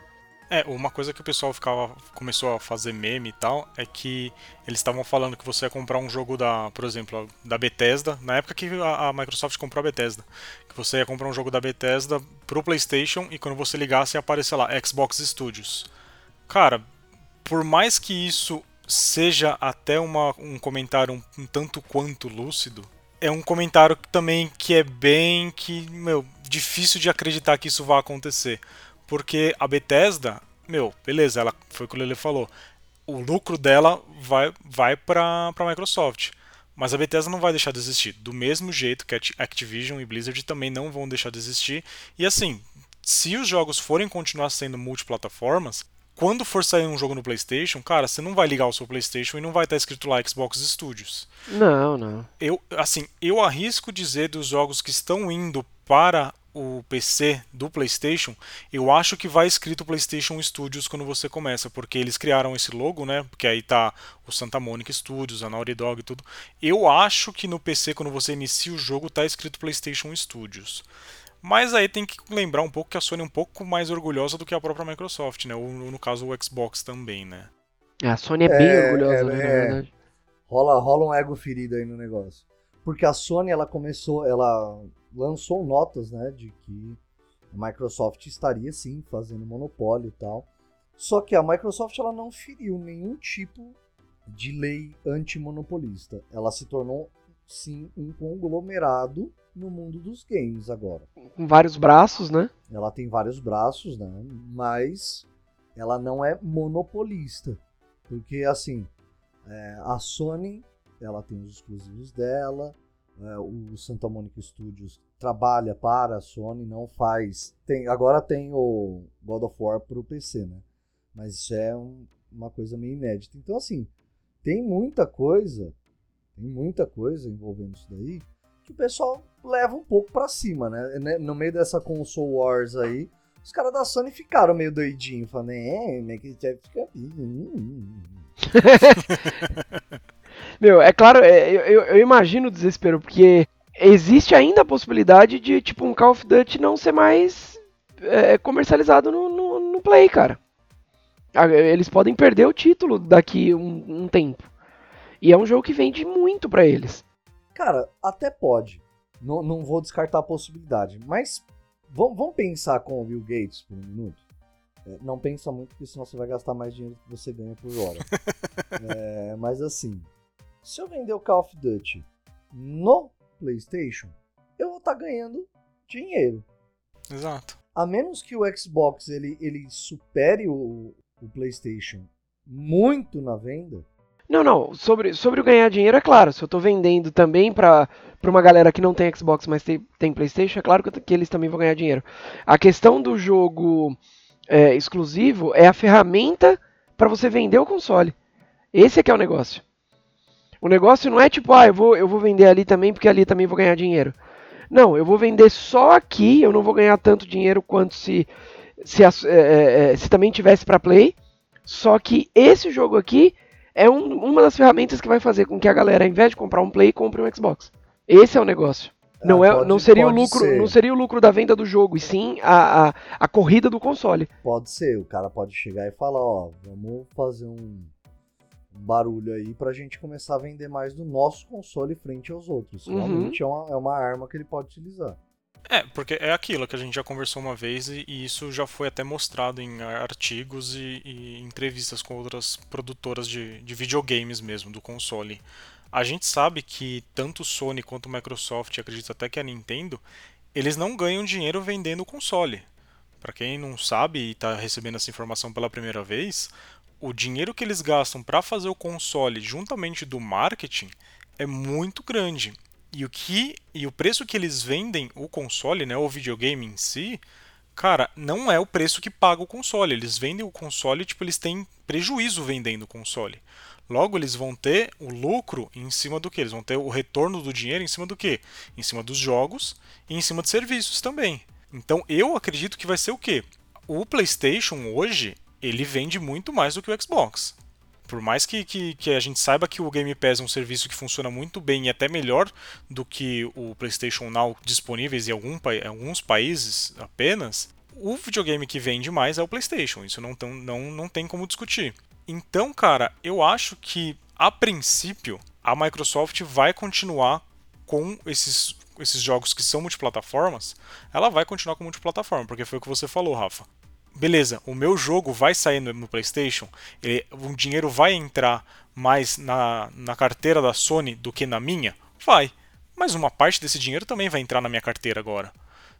É, uma coisa que o pessoal ficava começou a fazer meme e tal é que eles estavam falando que você ia comprar um jogo da, por exemplo, da Bethesda, na época que a, a, Microsoft comprou a Bethesda, que você ia comprar um jogo da Bethesda pro PlayStation e quando você ligasse ia aparecer lá Xbox Studios. Cara, por mais que isso seja até uma, um comentário um, um tanto quanto lúcido, é um comentário também que é bem que, meu, difícil de acreditar que isso vá acontecer. Porque a Bethesda, meu, beleza, ela foi o que o Lele falou. O lucro dela vai, vai para a Microsoft. Mas a Bethesda não vai deixar de existir. Do mesmo jeito que a Activision e Blizzard também não vão deixar de existir. E assim, se os jogos forem continuar sendo multiplataformas, quando for sair um jogo no PlayStation, cara, você não vai ligar o seu PlayStation e não vai estar escrito lá Xbox Studios. Não, não. Eu, assim, eu arrisco dizer dos jogos que estão indo para o PC do PlayStation, eu acho que vai escrito PlayStation Studios quando você começa, porque eles criaram esse logo, né? Porque aí tá o Santa Monica Studios, a Naughty Dog e tudo. Eu acho que no PC, quando você inicia o jogo, tá escrito PlayStation Studios. Mas aí tem que lembrar um pouco que a Sony é um pouco mais orgulhosa do que a própria Microsoft, né? Ou no caso o Xbox também, né? A Sony é bem é, orgulhosa, é, né, na verdade. Rola, rola um ego ferido aí no negócio. Porque a Sony, ela começou, ela lançou notas, né, de que a Microsoft estaria sim fazendo monopólio e tal. Só que a Microsoft ela não feriu nenhum tipo de lei antimonopolista. Ela se tornou sim um conglomerado no mundo dos games agora. Com vários braços, né? Ela tem vários braços, né? Mas ela não é monopolista. Porque assim, é, a Sony ela tem os exclusivos dela, é, o Santa Monica Studios trabalha para a Sony, não faz. Tem, agora tem o God of War para o PC, né? Mas isso é um, uma coisa meio inédita. Então, assim, tem muita coisa, tem muita coisa envolvendo isso daí que o pessoal leva um pouco para cima, né? né? No meio dessa console wars aí, os caras da Sony ficaram meio doidinhos, falando, é, né, que fica. [laughs] Meu, é claro, é, eu, eu imagino o desespero, porque existe ainda a possibilidade de, tipo, um Call of Duty não ser mais é, comercializado no, no, no, Play, cara. Eles podem perder o título daqui um, um tempo. E é um jogo que vende muito para eles. Cara, até pode. Não, não vou descartar a possibilidade. Mas vamos, vamos pensar com o Bill Gates por um minuto. É, não pensa muito, porque senão você vai gastar mais dinheiro que você ganha por hora. [laughs] é, mas assim, se eu vender o Call of Duty no PlayStation, eu vou estar tá ganhando dinheiro. Exato. A menos que o Xbox ele, ele supere o, o PlayStation muito na venda. Não, não. Sobre, sobre o ganhar dinheiro, é claro. Se eu estou vendendo também para uma galera que não tem Xbox, mas tem, tem PlayStation, é claro que, que eles também vão ganhar dinheiro. A questão do jogo é, exclusivo é a ferramenta para você vender o console. Esse é que é o negócio. O negócio não é tipo, ah, eu vou, eu vou vender ali também porque ali também vou ganhar dinheiro. Não, eu vou vender só aqui, eu não vou ganhar tanto dinheiro quanto se, se, é, é, é, se também tivesse para Play. Só que esse jogo aqui é um, uma das ferramentas que vai fazer com que a galera, ao invés de comprar um Play, compre um Xbox. Esse é o negócio. Ah, não, é, pode, não, seria o lucro, ser. não seria o lucro da venda do jogo, e sim a, a, a corrida do console. Pode ser, o cara pode chegar e falar, ó, vamos fazer um barulho aí pra gente começar a vender mais do nosso console frente aos outros. Uhum. Realmente é, uma, é uma arma que ele pode utilizar. É, porque é aquilo que a gente já conversou uma vez e, e isso já foi até mostrado em artigos e, e entrevistas com outras produtoras de, de videogames mesmo, do console. A gente sabe que tanto Sony quanto Microsoft, e acredito até que a Nintendo, eles não ganham dinheiro vendendo o console. Para quem não sabe e está recebendo essa informação pela primeira vez, o dinheiro que eles gastam para fazer o console juntamente do marketing é muito grande. E o que e o preço que eles vendem o console, né, o videogame em si, cara, não é o preço que paga o console. Eles vendem o console, tipo, eles têm prejuízo vendendo o console. Logo, eles vão ter o lucro em cima do que? Eles vão ter o retorno do dinheiro em cima do que? Em cima dos jogos e em cima de serviços também. Então, eu acredito que vai ser o quê? O PlayStation hoje, ele vende muito mais do que o Xbox. Por mais que, que, que, a gente saiba que o Game Pass é um serviço que funciona muito bem e até melhor do que o PlayStation Now disponíveis em, algum, em alguns países apenas, o videogame que vende mais é o PlayStation. Isso não, não, não tem como discutir. Então, cara, eu acho que a princípio a Microsoft vai continuar com esses, esses jogos que são multiplataformas. Ela vai continuar com multiplataforma, porque foi o que você falou, Rafa beleza, o meu jogo vai sair no, no PlayStation, ele, o dinheiro vai entrar mais na, na carteira da Sony do que na minha? Vai. Mas uma parte desse dinheiro também vai entrar na minha carteira agora.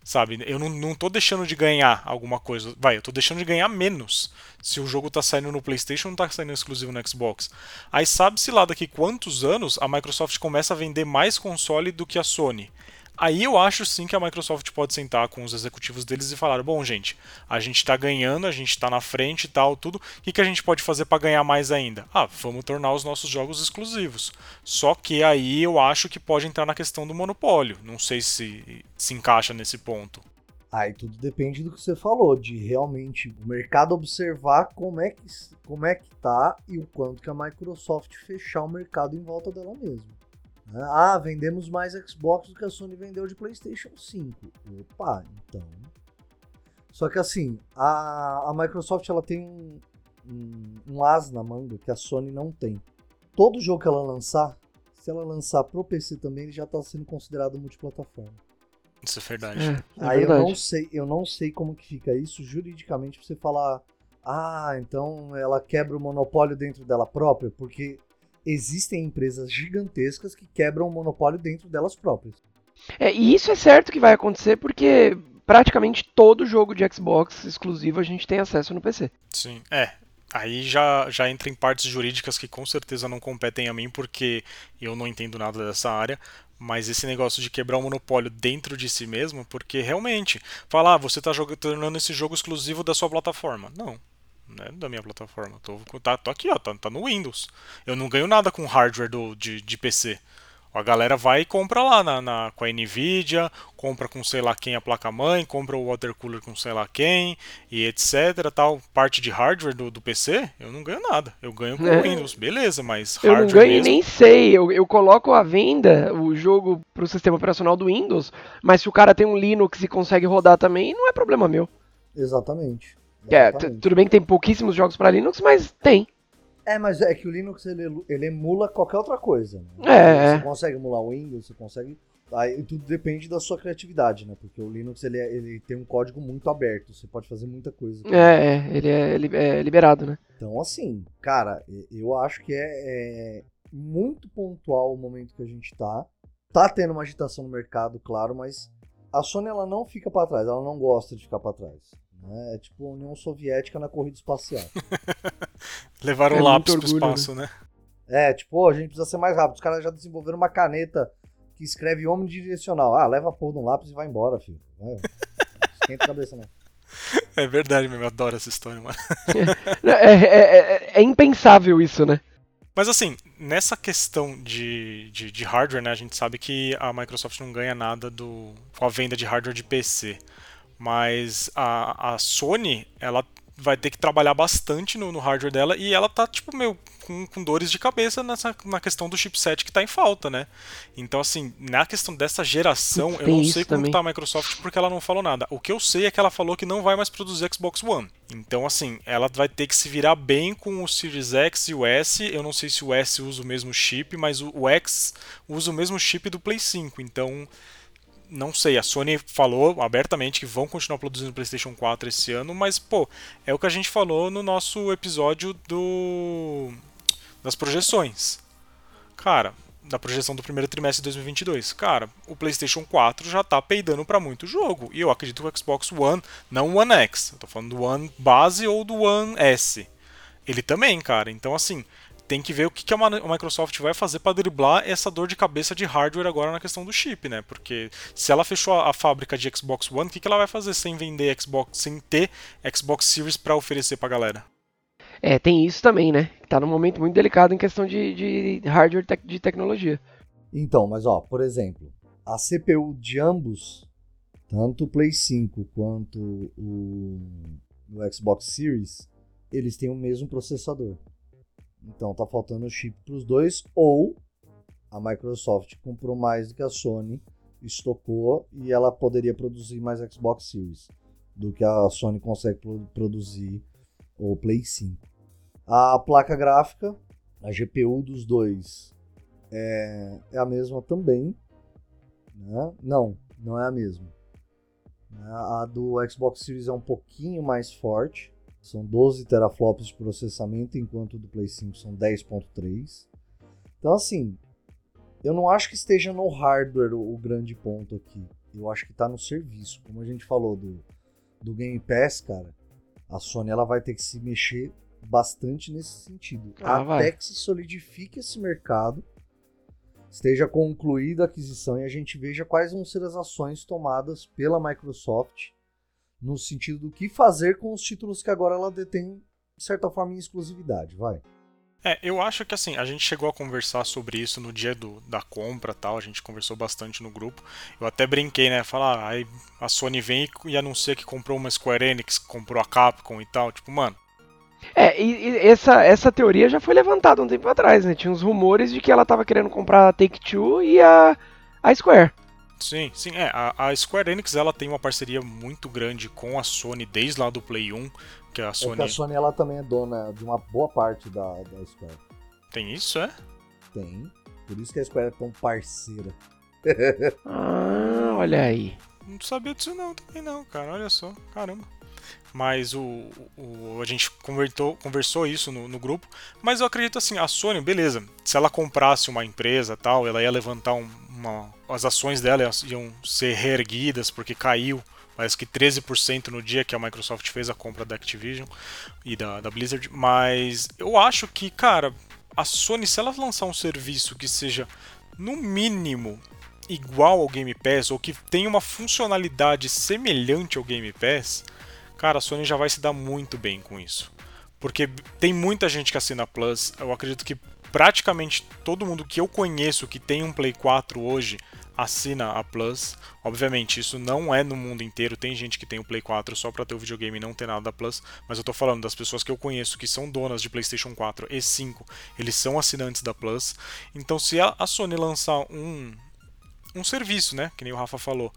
Sabe? Eu não, não tô deixando de ganhar alguma coisa. Vai, eu tô deixando de ganhar menos se o jogo tá saindo no PlayStation não tá saindo exclusivo no Xbox. Aí sabe-se lá daqui quantos anos a Microsoft começa a vender mais console do que a Sony. Aí eu acho sim que a Microsoft pode sentar com os executivos deles e falar: bom, gente, a gente está ganhando, a gente está na frente e tal, tudo. O que, que a gente pode fazer para ganhar mais ainda? Ah, vamos tornar os nossos jogos exclusivos. Só que aí eu acho que pode entrar na questão do monopólio. Não sei se se encaixa nesse ponto. Aí tudo depende do que você falou, de realmente o mercado observar como é que, como é que tá e o quanto que a Microsoft fechar o mercado em volta dela mesma. Ah, vendemos mais Xbox do que a Sony vendeu de PlayStation 5. Opa, então. Só que assim, a, a Microsoft ela tem um, um, um as na manga que a Sony não tem. Todo jogo que ela lançar, se ela lançar pro PC também, ele já está sendo considerado multiplataforma. Isso é verdade. É, é Aí verdade. eu não sei, eu não sei como que fica isso juridicamente pra você falar, ah, então ela quebra o monopólio dentro dela própria, porque existem empresas gigantescas que quebram o monopólio dentro delas próprias. É, e isso é certo que vai acontecer porque praticamente todo jogo de Xbox exclusivo a gente tem acesso no PC. Sim, é. Aí já, já entra em partes jurídicas que com certeza não competem a mim, porque eu não entendo nada dessa área. Mas esse negócio de quebrar o monopólio dentro de si mesmo, porque realmente, falar, ah, você está tornando esse jogo exclusivo da sua plataforma. Não, né, da minha plataforma. Tô, tá, tô aqui, ó, tá, tá, no Windows. Eu não ganho nada com hardware do, de, de PC. A galera vai e compra lá na, na, com a Nvidia, compra com sei lá quem a placa-mãe, compra o water cooler com sei lá quem, e etc. tal. Parte de hardware do, do PC, eu não ganho nada. Eu ganho com o É. Windows, beleza, mas Eu hardware não ganho e mesmo, nem sei. Eu, eu coloco à venda o jogo pro sistema operacional do Windows, mas se o cara tem um Linux e consegue rodar também, não é problema meu. Exatamente. É, tudo bem que tem pouquíssimos jogos para Linux, mas tem. É, mas é que o Linux ele, ele emula qualquer outra coisa. Né? É, Você consegue emular o Windows, você consegue. Aí tudo depende da sua criatividade, né? Porque o Linux ele, é- ele tem um código muito aberto, você pode fazer muita coisa. É, é, ele é, li- é liberado, né? Então, assim, cara, eu acho que é, é muito pontual o momento que a gente tá. Tá tendo uma agitação no mercado, claro, mas a Sony ela não fica pra trás, ela não gosta de ficar pra trás. Né? É tipo a União Soviética na corrida espacial. [laughs] levaram É lápis muito pro orgulho, espaço, né? É, tipo, "Ô, a gente precisa ser mais rápido. Os caras já desenvolveram uma caneta que escreve omnidirecional. Ah, leva a porra de um lápis e vai embora, filho. Vai. Esquenta a cabeça, não. [laughs] É verdade mesmo, eu adoro essa história, mano. [laughs] É, é- é- é impensável isso, né? Mas assim, nessa questão de, de, de hardware, né, a gente sabe que a Microsoft não ganha nada do, com a venda de hardware de PC. Mas a, a Sony, ela vai ter que trabalhar bastante no, no hardware dela e ela tá, tipo, meu, com, com, dores de cabeça nessa, na questão do chipset que está em falta, né? Então, assim, na questão dessa geração, eu não sei como está a Microsoft porque ela não falou nada. O que eu sei é que ela falou que não vai mais produzir Xbox One. Então, assim, ela vai ter que se virar bem com o Series X e o S. Eu não sei se o S usa o mesmo chip, mas o, o X usa o mesmo chip do Play 5. Então, não sei, a Sony falou abertamente que vão continuar produzindo PlayStation 4 esse ano, mas pô, é o que a gente falou no nosso episódio do das projeções. Cara, da projeção do primeiro trimestre de 2022. Cara, o PlayStation 4 já tá peidando para muito jogo. E eu acredito que o Xbox One, não o One X, eu tô falando do One base ou do One S. Ele também, cara. Então, assim, tem que ver o que a Microsoft vai fazer para driblar essa dor de cabeça de hardware agora na questão do chip, né? Porque se ela fechou a fábrica de Xbox One, o que ela vai fazer sem vender Xbox, sem ter Xbox Series para oferecer pra galera? É, tem isso também, né? Tá num momento muito delicado em questão de, de hardware tec de tecnologia. Então, mas ó, por exemplo, a CPU de ambos, tanto o Play 5 quanto o, o Xbox Series, eles têm o mesmo processador. Então tá faltando chip para os dois, ou a Microsoft comprou mais do que a Sony, estocou e ela poderia produzir mais Xbox Series do que a Sony consegue produzir o Play 5. A placa gráfica, a GPU dos dois é, é a mesma também. Né? Não, não é a mesma. A do Xbox Series é um pouquinho mais forte. São 12 teraflops de processamento, enquanto do Play 5 são 10.3. Então, assim, eu não acho que esteja no hardware o, o grande ponto aqui. Eu acho que está no serviço. Como a gente falou do, do Game Pass, cara, a Sony ela vai ter que se mexer bastante nesse sentido. Ah, até vai. que se solidifique esse mercado, esteja concluída a aquisição e a gente veja quais vão ser as ações tomadas pela Microsoft no sentido do que fazer com os títulos que agora ela detém, de certa forma, em exclusividade. Vai. É, eu acho que assim, a gente chegou a conversar sobre isso no dia do, da compra tal, a gente conversou bastante no grupo. Eu até brinquei, né? Falar, ah, aí a Sony vem e anuncia que comprou uma Square Enix, comprou a Capcom e tal. Tipo, mano, é, e, e, essa, essa teoria já foi levantada um tempo atrás, né? Tinha uns rumores de que ela tava querendo comprar a Take-Two e a, a Square. Sim, sim, é. A, a, Square Enix ela tem uma parceria muito grande com a Sony desde lá do Play 1, que a Sony... É que a Sony ela também é dona de uma boa parte da, da Square. Tem isso, é? Tem. Por isso que a Square é tão parceira. [laughs] ah, olha aí. Não sabia disso não também não, cara. Olha só, caramba mas o, o, a gente convertou, conversou isso no, no, grupo. Mas eu acredito assim, a Sony, beleza, se ela comprasse uma empresa tal, ela ia levantar um, uma. As ações dela iam ser reerguidas porque caiu. Parece que 13% no dia que a Microsoft fez a compra da Activision e da, da Blizzard. Mas eu acho que, cara, a Sony, se ela lançar um serviço que seja, no mínimo, igual ao Game Pass, ou que tenha uma funcionalidade semelhante ao Game Pass, Cara, a Sony já vai se dar muito bem com isso. Porque tem muita gente que assina Plus. Eu acredito que praticamente todo mundo que eu conheço que tem um Play 4 hoje assina a Plus. Obviamente, isso não é no mundo inteiro. Tem gente que tem o Play 4 só para ter o videogame e não ter nada da Plus. Mas eu tô falando das pessoas que eu conheço que são donas de PlayStation 4 e 5. Eles são assinantes da Plus. Então, se a Sony lançar um, um serviço, né? Que nem o Rafa falou,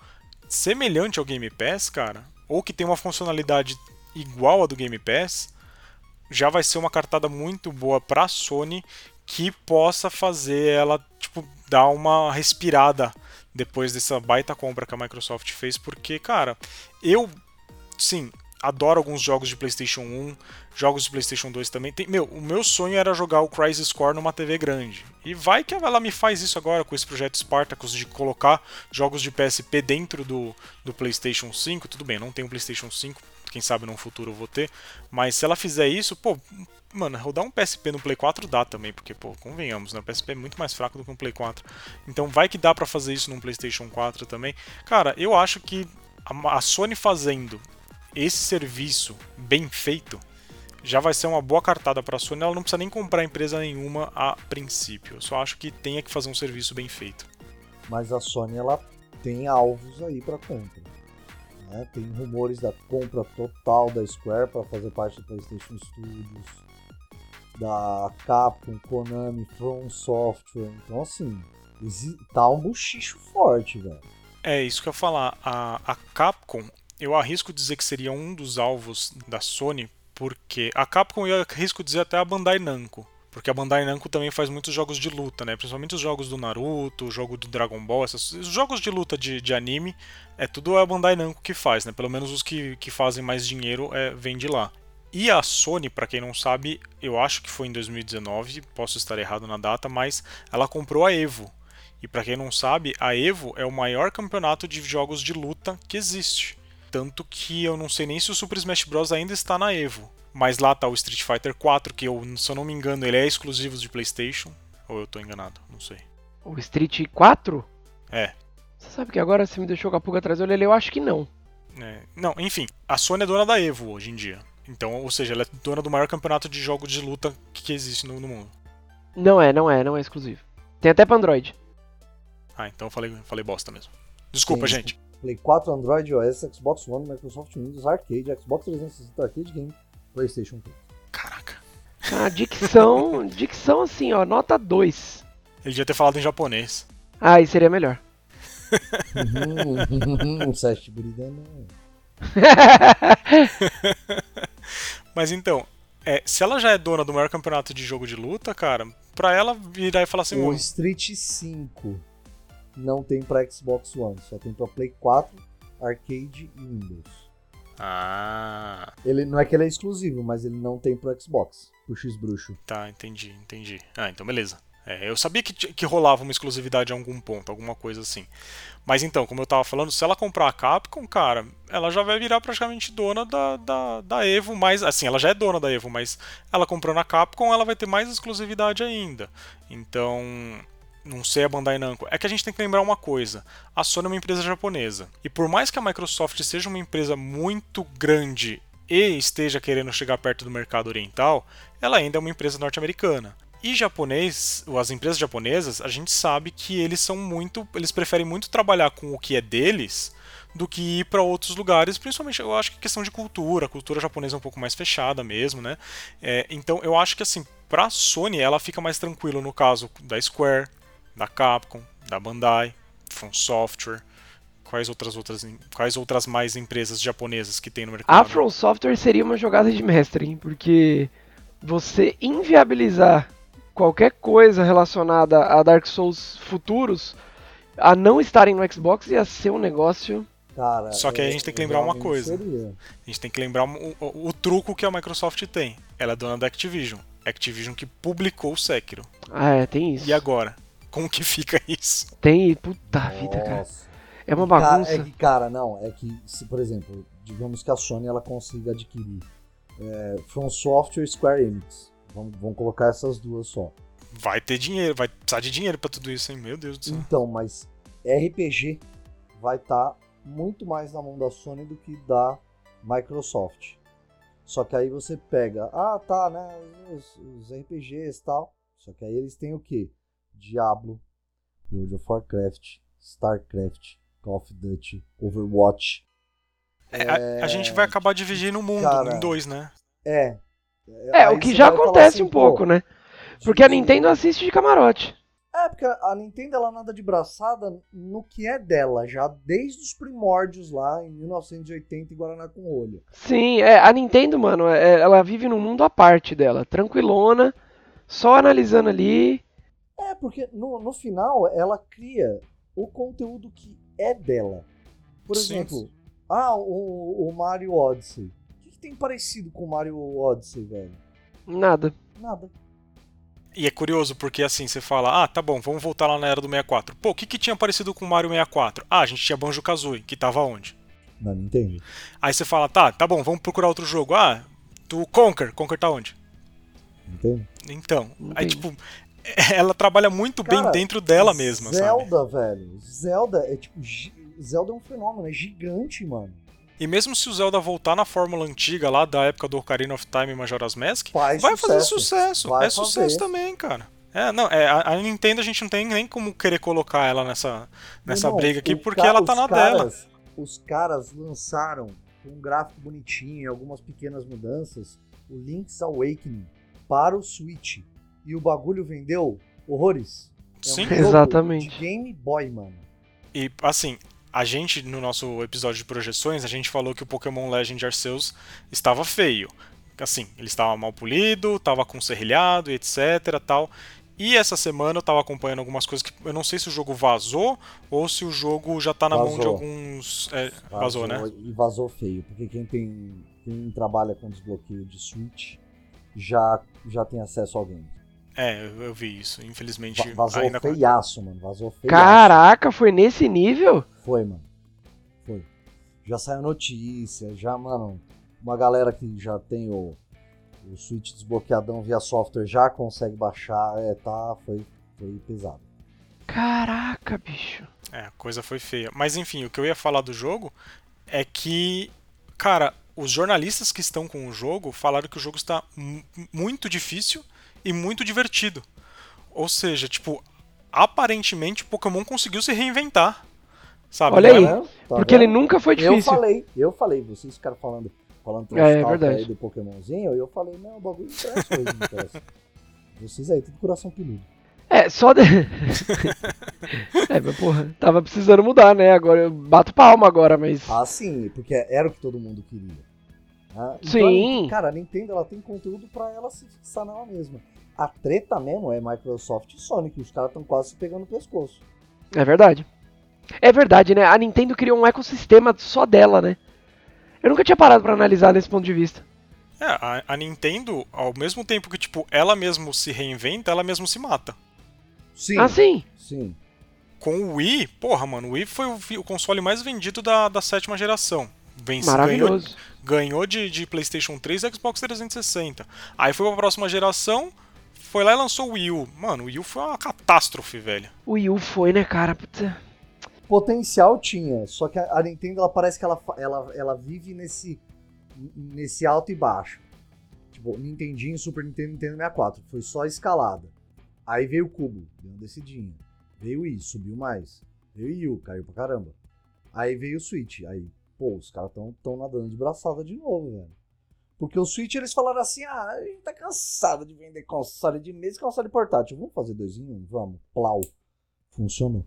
semelhante ao Game Pass, cara, ou que tem uma funcionalidade igual a do Game Pass, já vai ser uma cartada muito boa para a Sony que possa fazer ela tipo dar uma respirada depois dessa baita compra que a Microsoft fez, porque cara, eu sim, adoro alguns jogos de PlayStation 1, jogos de PlayStation 2 também. Tem, meu, o meu sonho era jogar o Crisis Core numa TV grande. E vai que ela me faz isso agora com esse projeto Spartacus de colocar jogos de PSP dentro do, do PlayStation 5. Tudo bem, não tenho PlayStation 5, quem sabe no futuro eu vou ter. Mas se ela fizer isso, pô, mano, rodar um PSP no Play 4 dá também, porque, pô, convenhamos, né? O PSP é muito mais fraco do que um Play 4. Então vai que dá para fazer isso num PlayStation 4 também. Cara, eu acho que a Sony fazendo esse serviço bem feito já vai ser uma boa cartada para a Sony. Ela não precisa nem comprar empresa nenhuma a princípio. Eu só acho que tenha que fazer um serviço bem feito. Mas a Sony ela tem alvos aí para compra. Né? Tem rumores da compra total da Square para fazer parte do PlayStation Studios, da Capcom, Konami, From Software. Então, assim, tá um buchicho forte, velho. É, isso que eu ia falar. A, a Capcom, eu arrisco dizer que seria um dos alvos da Sony, porque a Capcom eu arrisco dizer até a Bandai Namco. Porque a Bandai Namco também faz muitos jogos de luta, né? Principalmente os jogos do Naruto, o jogo do Dragon Ball, esses, os jogos de luta de, de anime, é tudo a Bandai Namco que faz, né? Pelo menos os que, que fazem mais dinheiro é, vem de lá. E a Sony, para quem não sabe, eu acho que foi em 2019, posso estar errado na data, mas ela comprou a Evo. E para quem não sabe, a Evo é o maior campeonato de jogos de luta que existe. Tanto que eu não sei nem se o Super Smash Bros ainda está na Evo. Mas lá tá o Street Fighter 4, que eu, se eu não me engano, ele é exclusivo de PlayStation. Ou eu tô enganado, não sei. O Street 4? É. Você sabe que agora você me deixou com a pulga atrás do olho, eu acho que não. É. Não, enfim, a Sony é dona da Evo hoje em dia. Então, ou seja, ela é dona do maior campeonato de jogos de luta que existe no, no mundo. Não é, não é, não é exclusivo. Tem até pra Android. Ah, então eu falei, falei bosta mesmo. Desculpa, Sim, gente. Play 4, Android OS, Xbox One, Microsoft Windows Arcade, Xbox 360 Arcade Game, PlayStation 3. Caraca. Ah, dicção, [laughs] dicção assim, ó, nota 2. Ele devia ter falado em japonês. Ah, aí seria melhor. [laughs] um sete buridana. [laughs] Mas então, é, se ela já é dona do maior campeonato de jogo de luta, cara, pra ela virar e falar assim. O Street 5 não tem pra Xbox One, só tem pra Play 4, Arcade e Windows. Ah. Ele não é que ele é exclusivo, mas ele não tem pro Xbox, pro X bruxo. Tá, entendi, entendi. Ah, então beleza. É, eu sabia que, que rolava uma exclusividade em algum ponto, alguma coisa assim. Mas então, como eu tava falando, se ela comprar a Capcom, cara, ela já vai virar praticamente dona da, da, da Evo, mas assim, ela já é dona da Evo, mas ela comprando a Capcom, ela vai ter mais exclusividade ainda. Então, não sei a Bandai Namco, é que a gente tem que lembrar uma coisa: a Sony é uma empresa japonesa. E por mais que a Microsoft seja uma empresa muito grande e esteja querendo chegar perto do mercado oriental, ela ainda é uma empresa norte-americana. E japonês, as empresas japonesas, a gente sabe que eles são muito, eles preferem muito trabalhar com o que é deles do que ir para outros lugares, principalmente eu acho que questão de cultura, a cultura japonesa é um pouco mais fechada mesmo, né? É, então eu acho que assim, para a Sony ela fica mais tranquilo no caso da Square, da Capcom, da Bandai, From Software, quais outras outras quais outras mais empresas japonesas que tem no mercado? A From Software seria uma jogada de mestre, hein? porque você inviabilizar qualquer coisa relacionada a Dark Souls futuros a não estarem no Xbox ia ser um negócio Cara, Só que aí a gente tem que lembrar uma coisa. Seria. A gente tem que lembrar o, o, o, truco que a Microsoft tem. Ela é dona da Activision. Activision que publicou o Sekiro. Ah, é, tem isso. E agora? Como que fica [laughs] isso? Tem, puta Nossa. vida, cara. É uma bagunça. é que, cara, não, é que, se, por exemplo, digamos que a Sony ela consiga adquirir é, From Software e Square Enix. Vamos, vamos colocar essas duas só. Vai ter dinheiro, vai precisar de dinheiro para tudo isso, hein? Meu Deus do céu. Então, mas RPG vai estar tá muito mais na mão da Sony do que da Microsoft. Só que aí você pega, ah, tá, né, os, os RPGs e tal. Só que aí eles têm o quê? Diablo, World of Warcraft, StarCraft, Call of Duty, Overwatch. É, é... A, a, gente vai acabar dividindo o mundo Cara, em dois, né? É. É, o que já acontece assim, um pouco, né? Porque a Nintendo assiste de camarote. É, porque a Nintendo ela nada de braçada no que é dela, já desde os primórdios lá em 1980 em Guaraná com Olho. Sim, é, a Nintendo, mano, é, ela vive num mundo à parte dela, tranquilona, só analisando ali, é, porque no, no final ela cria o conteúdo que é dela. Por Sim. exemplo, ah, o, o Mario Odyssey. O que, que tem parecido com o Mario Odyssey, velho? Nada. Nada. E é curioso porque assim, você fala, ah, tá bom, vamos voltar lá na era do 64. Pô, o que, que tinha parecido com o Mario 64? Ah, a gente tinha Banjo Kazooie, que tava onde? Na Nintendo. Aí você fala, tá, tá bom, vamos procurar outro jogo. Ah, do Conker. Conker tá onde? Nintendo. Então, Entendi. aí tipo, [laughs] ela trabalha muito Cara, bem dentro dela mesma, Zelda, sabe? velho. Zelda é tipo. Zelda é um fenômeno, é gigante, mano. E mesmo se o Zelda voltar na fórmula antiga lá da época do Ocarina of Time e Majora's Mask, vai, vai sucesso. fazer sucesso. Vai é fazer. sucesso também, cara. É, não, é, a, Nintendo a gente não tem nem como querer colocar ela nessa, nessa briga aqui, porque ela tá na caras, dela. os caras lançaram com um gráfico bonitinho e algumas pequenas mudanças o Link's Awakening para o Switch. E o bagulho vendeu horrores. É um Sim. Exatamente. De Game Boy, mano. E assim, a gente, no nosso episódio de projeções, a gente falou que o Pokémon Legend Arceus estava feio. Assim, ele estava mal polido, estava com serrilhado, etc. tal. E essa semana eu estava acompanhando algumas coisas que eu não sei se o jogo vazou ou se o jogo já tá na mão de Vazou. alguns. é, vazou, né? E vazou feio, porque quem tem quem trabalha com desbloqueio de Switch já, já tem acesso ao game. É, eu, vi isso. Infelizmente, Va- Vazou ainda. feiaço, mano. Vazou feiaço. Caraca, foi nesse nível? Foi, mano. Foi. Já saiu notícia, já, mano. Uma galera que já tem o, o Switch desbloqueadão via software já consegue baixar. É, tá. Foi, foi pesado. Caraca, bicho. É, a coisa foi feia. Mas enfim, o que eu ia falar do jogo é que, cara, os jornalistas que estão com o jogo falaram que o jogo está mu- muito difícil e muito divertido. Ou seja, tipo, aparentemente Pokémon conseguiu se reinventar. Sabe? Olha aí, Tá Porque ele vendo? nunca foi Eu difícil. falei, eu falei, vocês ficaram falando, falando É, é verdade. aí do Pokémonzinho, e eu falei, não, o bagulho não interessa hoje, não interessa. Vocês aí, tudo coração peludo. É, só. De... [laughs] é, mas porra, tava precisando mudar, né? Agora eu bato palma agora, mas. Ah, sim, porque era o que todo mundo queria. Ah, então, Sim. Cara, a Nintendo ela tem conteúdo pra ela se fixar nela mesma. A treta mesmo é Microsoft e Sony, que os caras estão quase se pegando no pescoço. É verdade. É verdade, né? A Nintendo criou um ecossistema só dela, né? Eu nunca tinha parado pra analisar nesse ponto de vista. É, a, a Nintendo, ao mesmo tempo que, tipo, ela mesmo se reinventa, ela mesmo se mata. Sim. Ah, sim. Sim. Com o Wii, porra, mano, o Wii foi o, o console mais vendido da, da sétima geração. Vence, ganhou, Maravilhoso. ganhou de, de PlayStation 3 e Xbox 360. Aí foi pra próxima geração, foi lá e lançou o Wii U. Mano, o Wii U foi uma catástrofe, velho. O Wii U foi, né, cara? Puta. Potencial tinha, só que a Nintendo ela parece que ela, ela, ela vive nesse, nesse alto e baixo. Tipo, Nintendinho, Super Nintendo, Nintendo 64. Foi só escalada. Aí veio o Cubo, deu uma descidinha. Veio o Wii, subiu mais. Veio o Wii U, caiu pra caramba. Aí veio o Switch. Aí, pô, os caras tão, tão nadando de braçada de novo, velho. Porque o Switch eles falaram assim: ah, a gente tá cansado de vender console de mesa e console portátil. Vamos fazer dois em um? Vamos. Plau. Funcionou.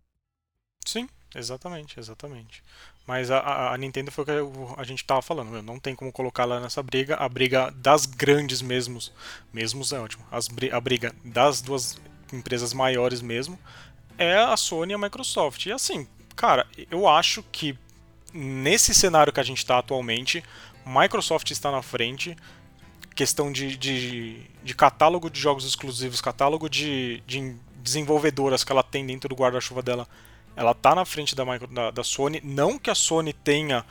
Sim, exatamente, exatamente. Mas a, a- Nintendo foi o que a gente tava falando, meu, não tem como colocar ela nessa briga, a briga das grandes mesmos, mesmos é ótimo, as a briga das duas empresas maiores mesmo é a Sony e a Microsoft. E assim, cara, eu acho que nesse cenário que a gente tá atualmente, Microsoft está na frente, questão de, de, de catálogo de jogos exclusivos, catálogo de, de desenvolvedoras que ela tem dentro do guarda-chuva dela, ela tá na frente da, micro- da, da Sony. Não que a Sony tenha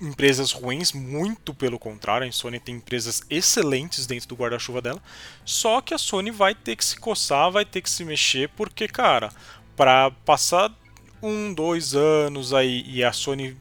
empresas ruins, muito pelo contrário, a Sony tem empresas excelentes dentro do guarda-chuva dela. Só que a Sony vai ter que se coçar, vai ter que se mexer, porque, cara, para passar um, dois anos aí e a Sony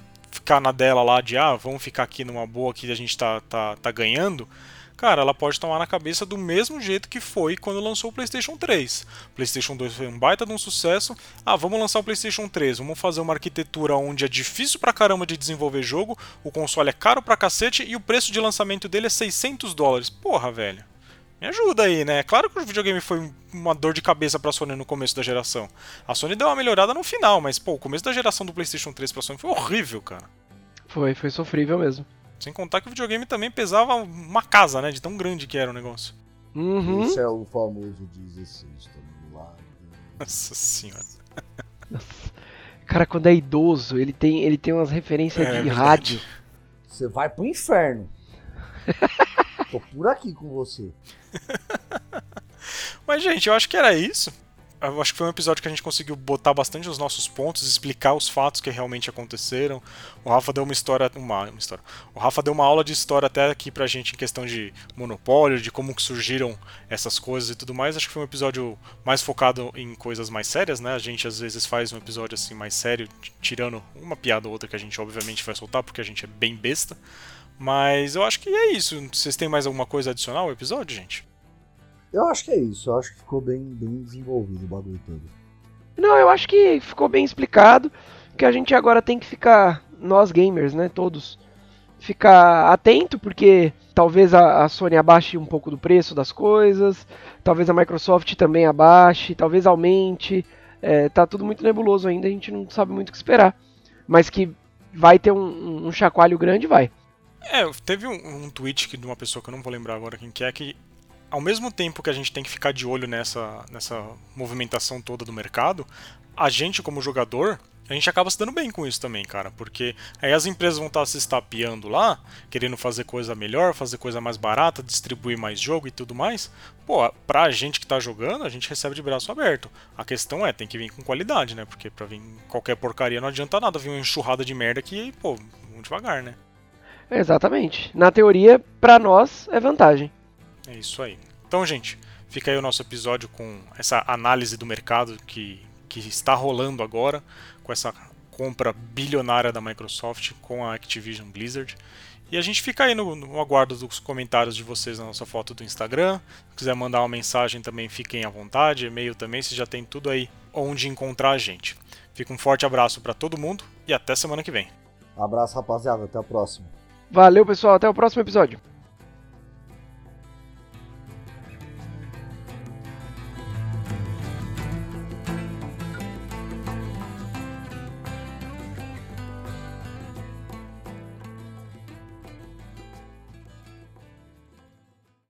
ficar na dela lá de ah, vamos ficar aqui numa boa que a gente tá, tá, tá ganhando, cara, ela pode tomar na cabeça do mesmo jeito que foi quando lançou o PlayStation 3. O PlayStation 2 foi um baita de um sucesso. Ah, vamos lançar o PlayStation 3, vamos fazer uma arquitetura onde é difícil pra caramba de desenvolver jogo, o console é caro pra cacete e o preço de lançamento dele é 600 dólares. Porra, velho. Me ajuda aí, né? Claro que o videogame foi uma dor de cabeça pra Sony no começo da geração. A Sony deu uma melhorada no final, mas pô, o começo da geração do PlayStation 3 pra Sony foi horrível, cara. Foi, foi sofrível mesmo. Sem contar que o videogame também pesava uma casa, né? De tão grande que era o negócio. Uhum. Esse é o famoso 16 toneladas. Nossa senhora. [laughs] Cara, quando é idoso, ele tem, ele tem umas referências É de verdade. rádio. Você vai pro inferno. [laughs] Tô por aqui com você. [laughs] Mas, gente, eu acho que era isso. Eu acho que foi um episódio que a gente conseguiu botar bastante os nossos pontos, explicar os fatos que realmente aconteceram. O Rafa deu uma história, uma, uma história. O Rafa deu uma aula de história até aqui pra gente em questão de monopólio, de como que surgiram essas coisas e tudo mais. Acho que foi um episódio mais focado em coisas mais sérias, né? A gente às vezes faz um episódio assim mais sério, tirando uma piada ou outra que a gente obviamente vai soltar porque a gente é bem besta. Mas eu acho que é isso. Vocês têm mais alguma coisa a adicionar ao episódio, gente? Eu acho que é isso. Eu acho que ficou bem, bem desenvolvido o bagulho todo. Não, eu acho que ficou bem explicado. Que a gente agora tem que ficar nós gamers, né, todos, ficar atento, porque talvez a, a, Sony abaixe um pouco do preço das coisas, talvez a Microsoft também abaixe, talvez aumente. É, tá tudo muito nebuloso ainda, a gente não sabe muito o que esperar. Mas que vai ter um, um chacoalho grande, vai. É, teve um, um tweet de uma pessoa que eu não vou lembrar agora quem que é, que ao mesmo tempo que a gente tem que ficar de olho nessa, nessa movimentação toda do mercado, a gente como jogador a gente acaba se dando bem com isso também, cara, porque aí as empresas vão estar se estapeando lá, querendo fazer coisa melhor, fazer coisa mais barata, distribuir mais jogo e tudo mais. Pô, pra gente que tá jogando, a gente recebe de braço aberto. A questão é, tem que vir com qualidade, né? Porque pra vir qualquer porcaria não adianta nada vir uma enxurrada de merda que, pô, vamos devagar, né? Exatamente. Na teoria, pra nós é vantagem. É isso aí. Então, gente, fica aí o nosso episódio com essa análise do mercado que, que está rolando agora com essa compra bilionária da Microsoft com a Activision Blizzard. E a gente fica aí no, no, aguardo dos comentários de vocês na nossa foto do Instagram. Se quiser mandar uma mensagem também, fiquem à vontade. E-mail também, você já tem tudo aí onde encontrar a gente. Fica um forte abraço para todo mundo e até semana que vem. abraço, rapaziada. Até a próxima. Valeu, pessoal. Até o próximo episódio.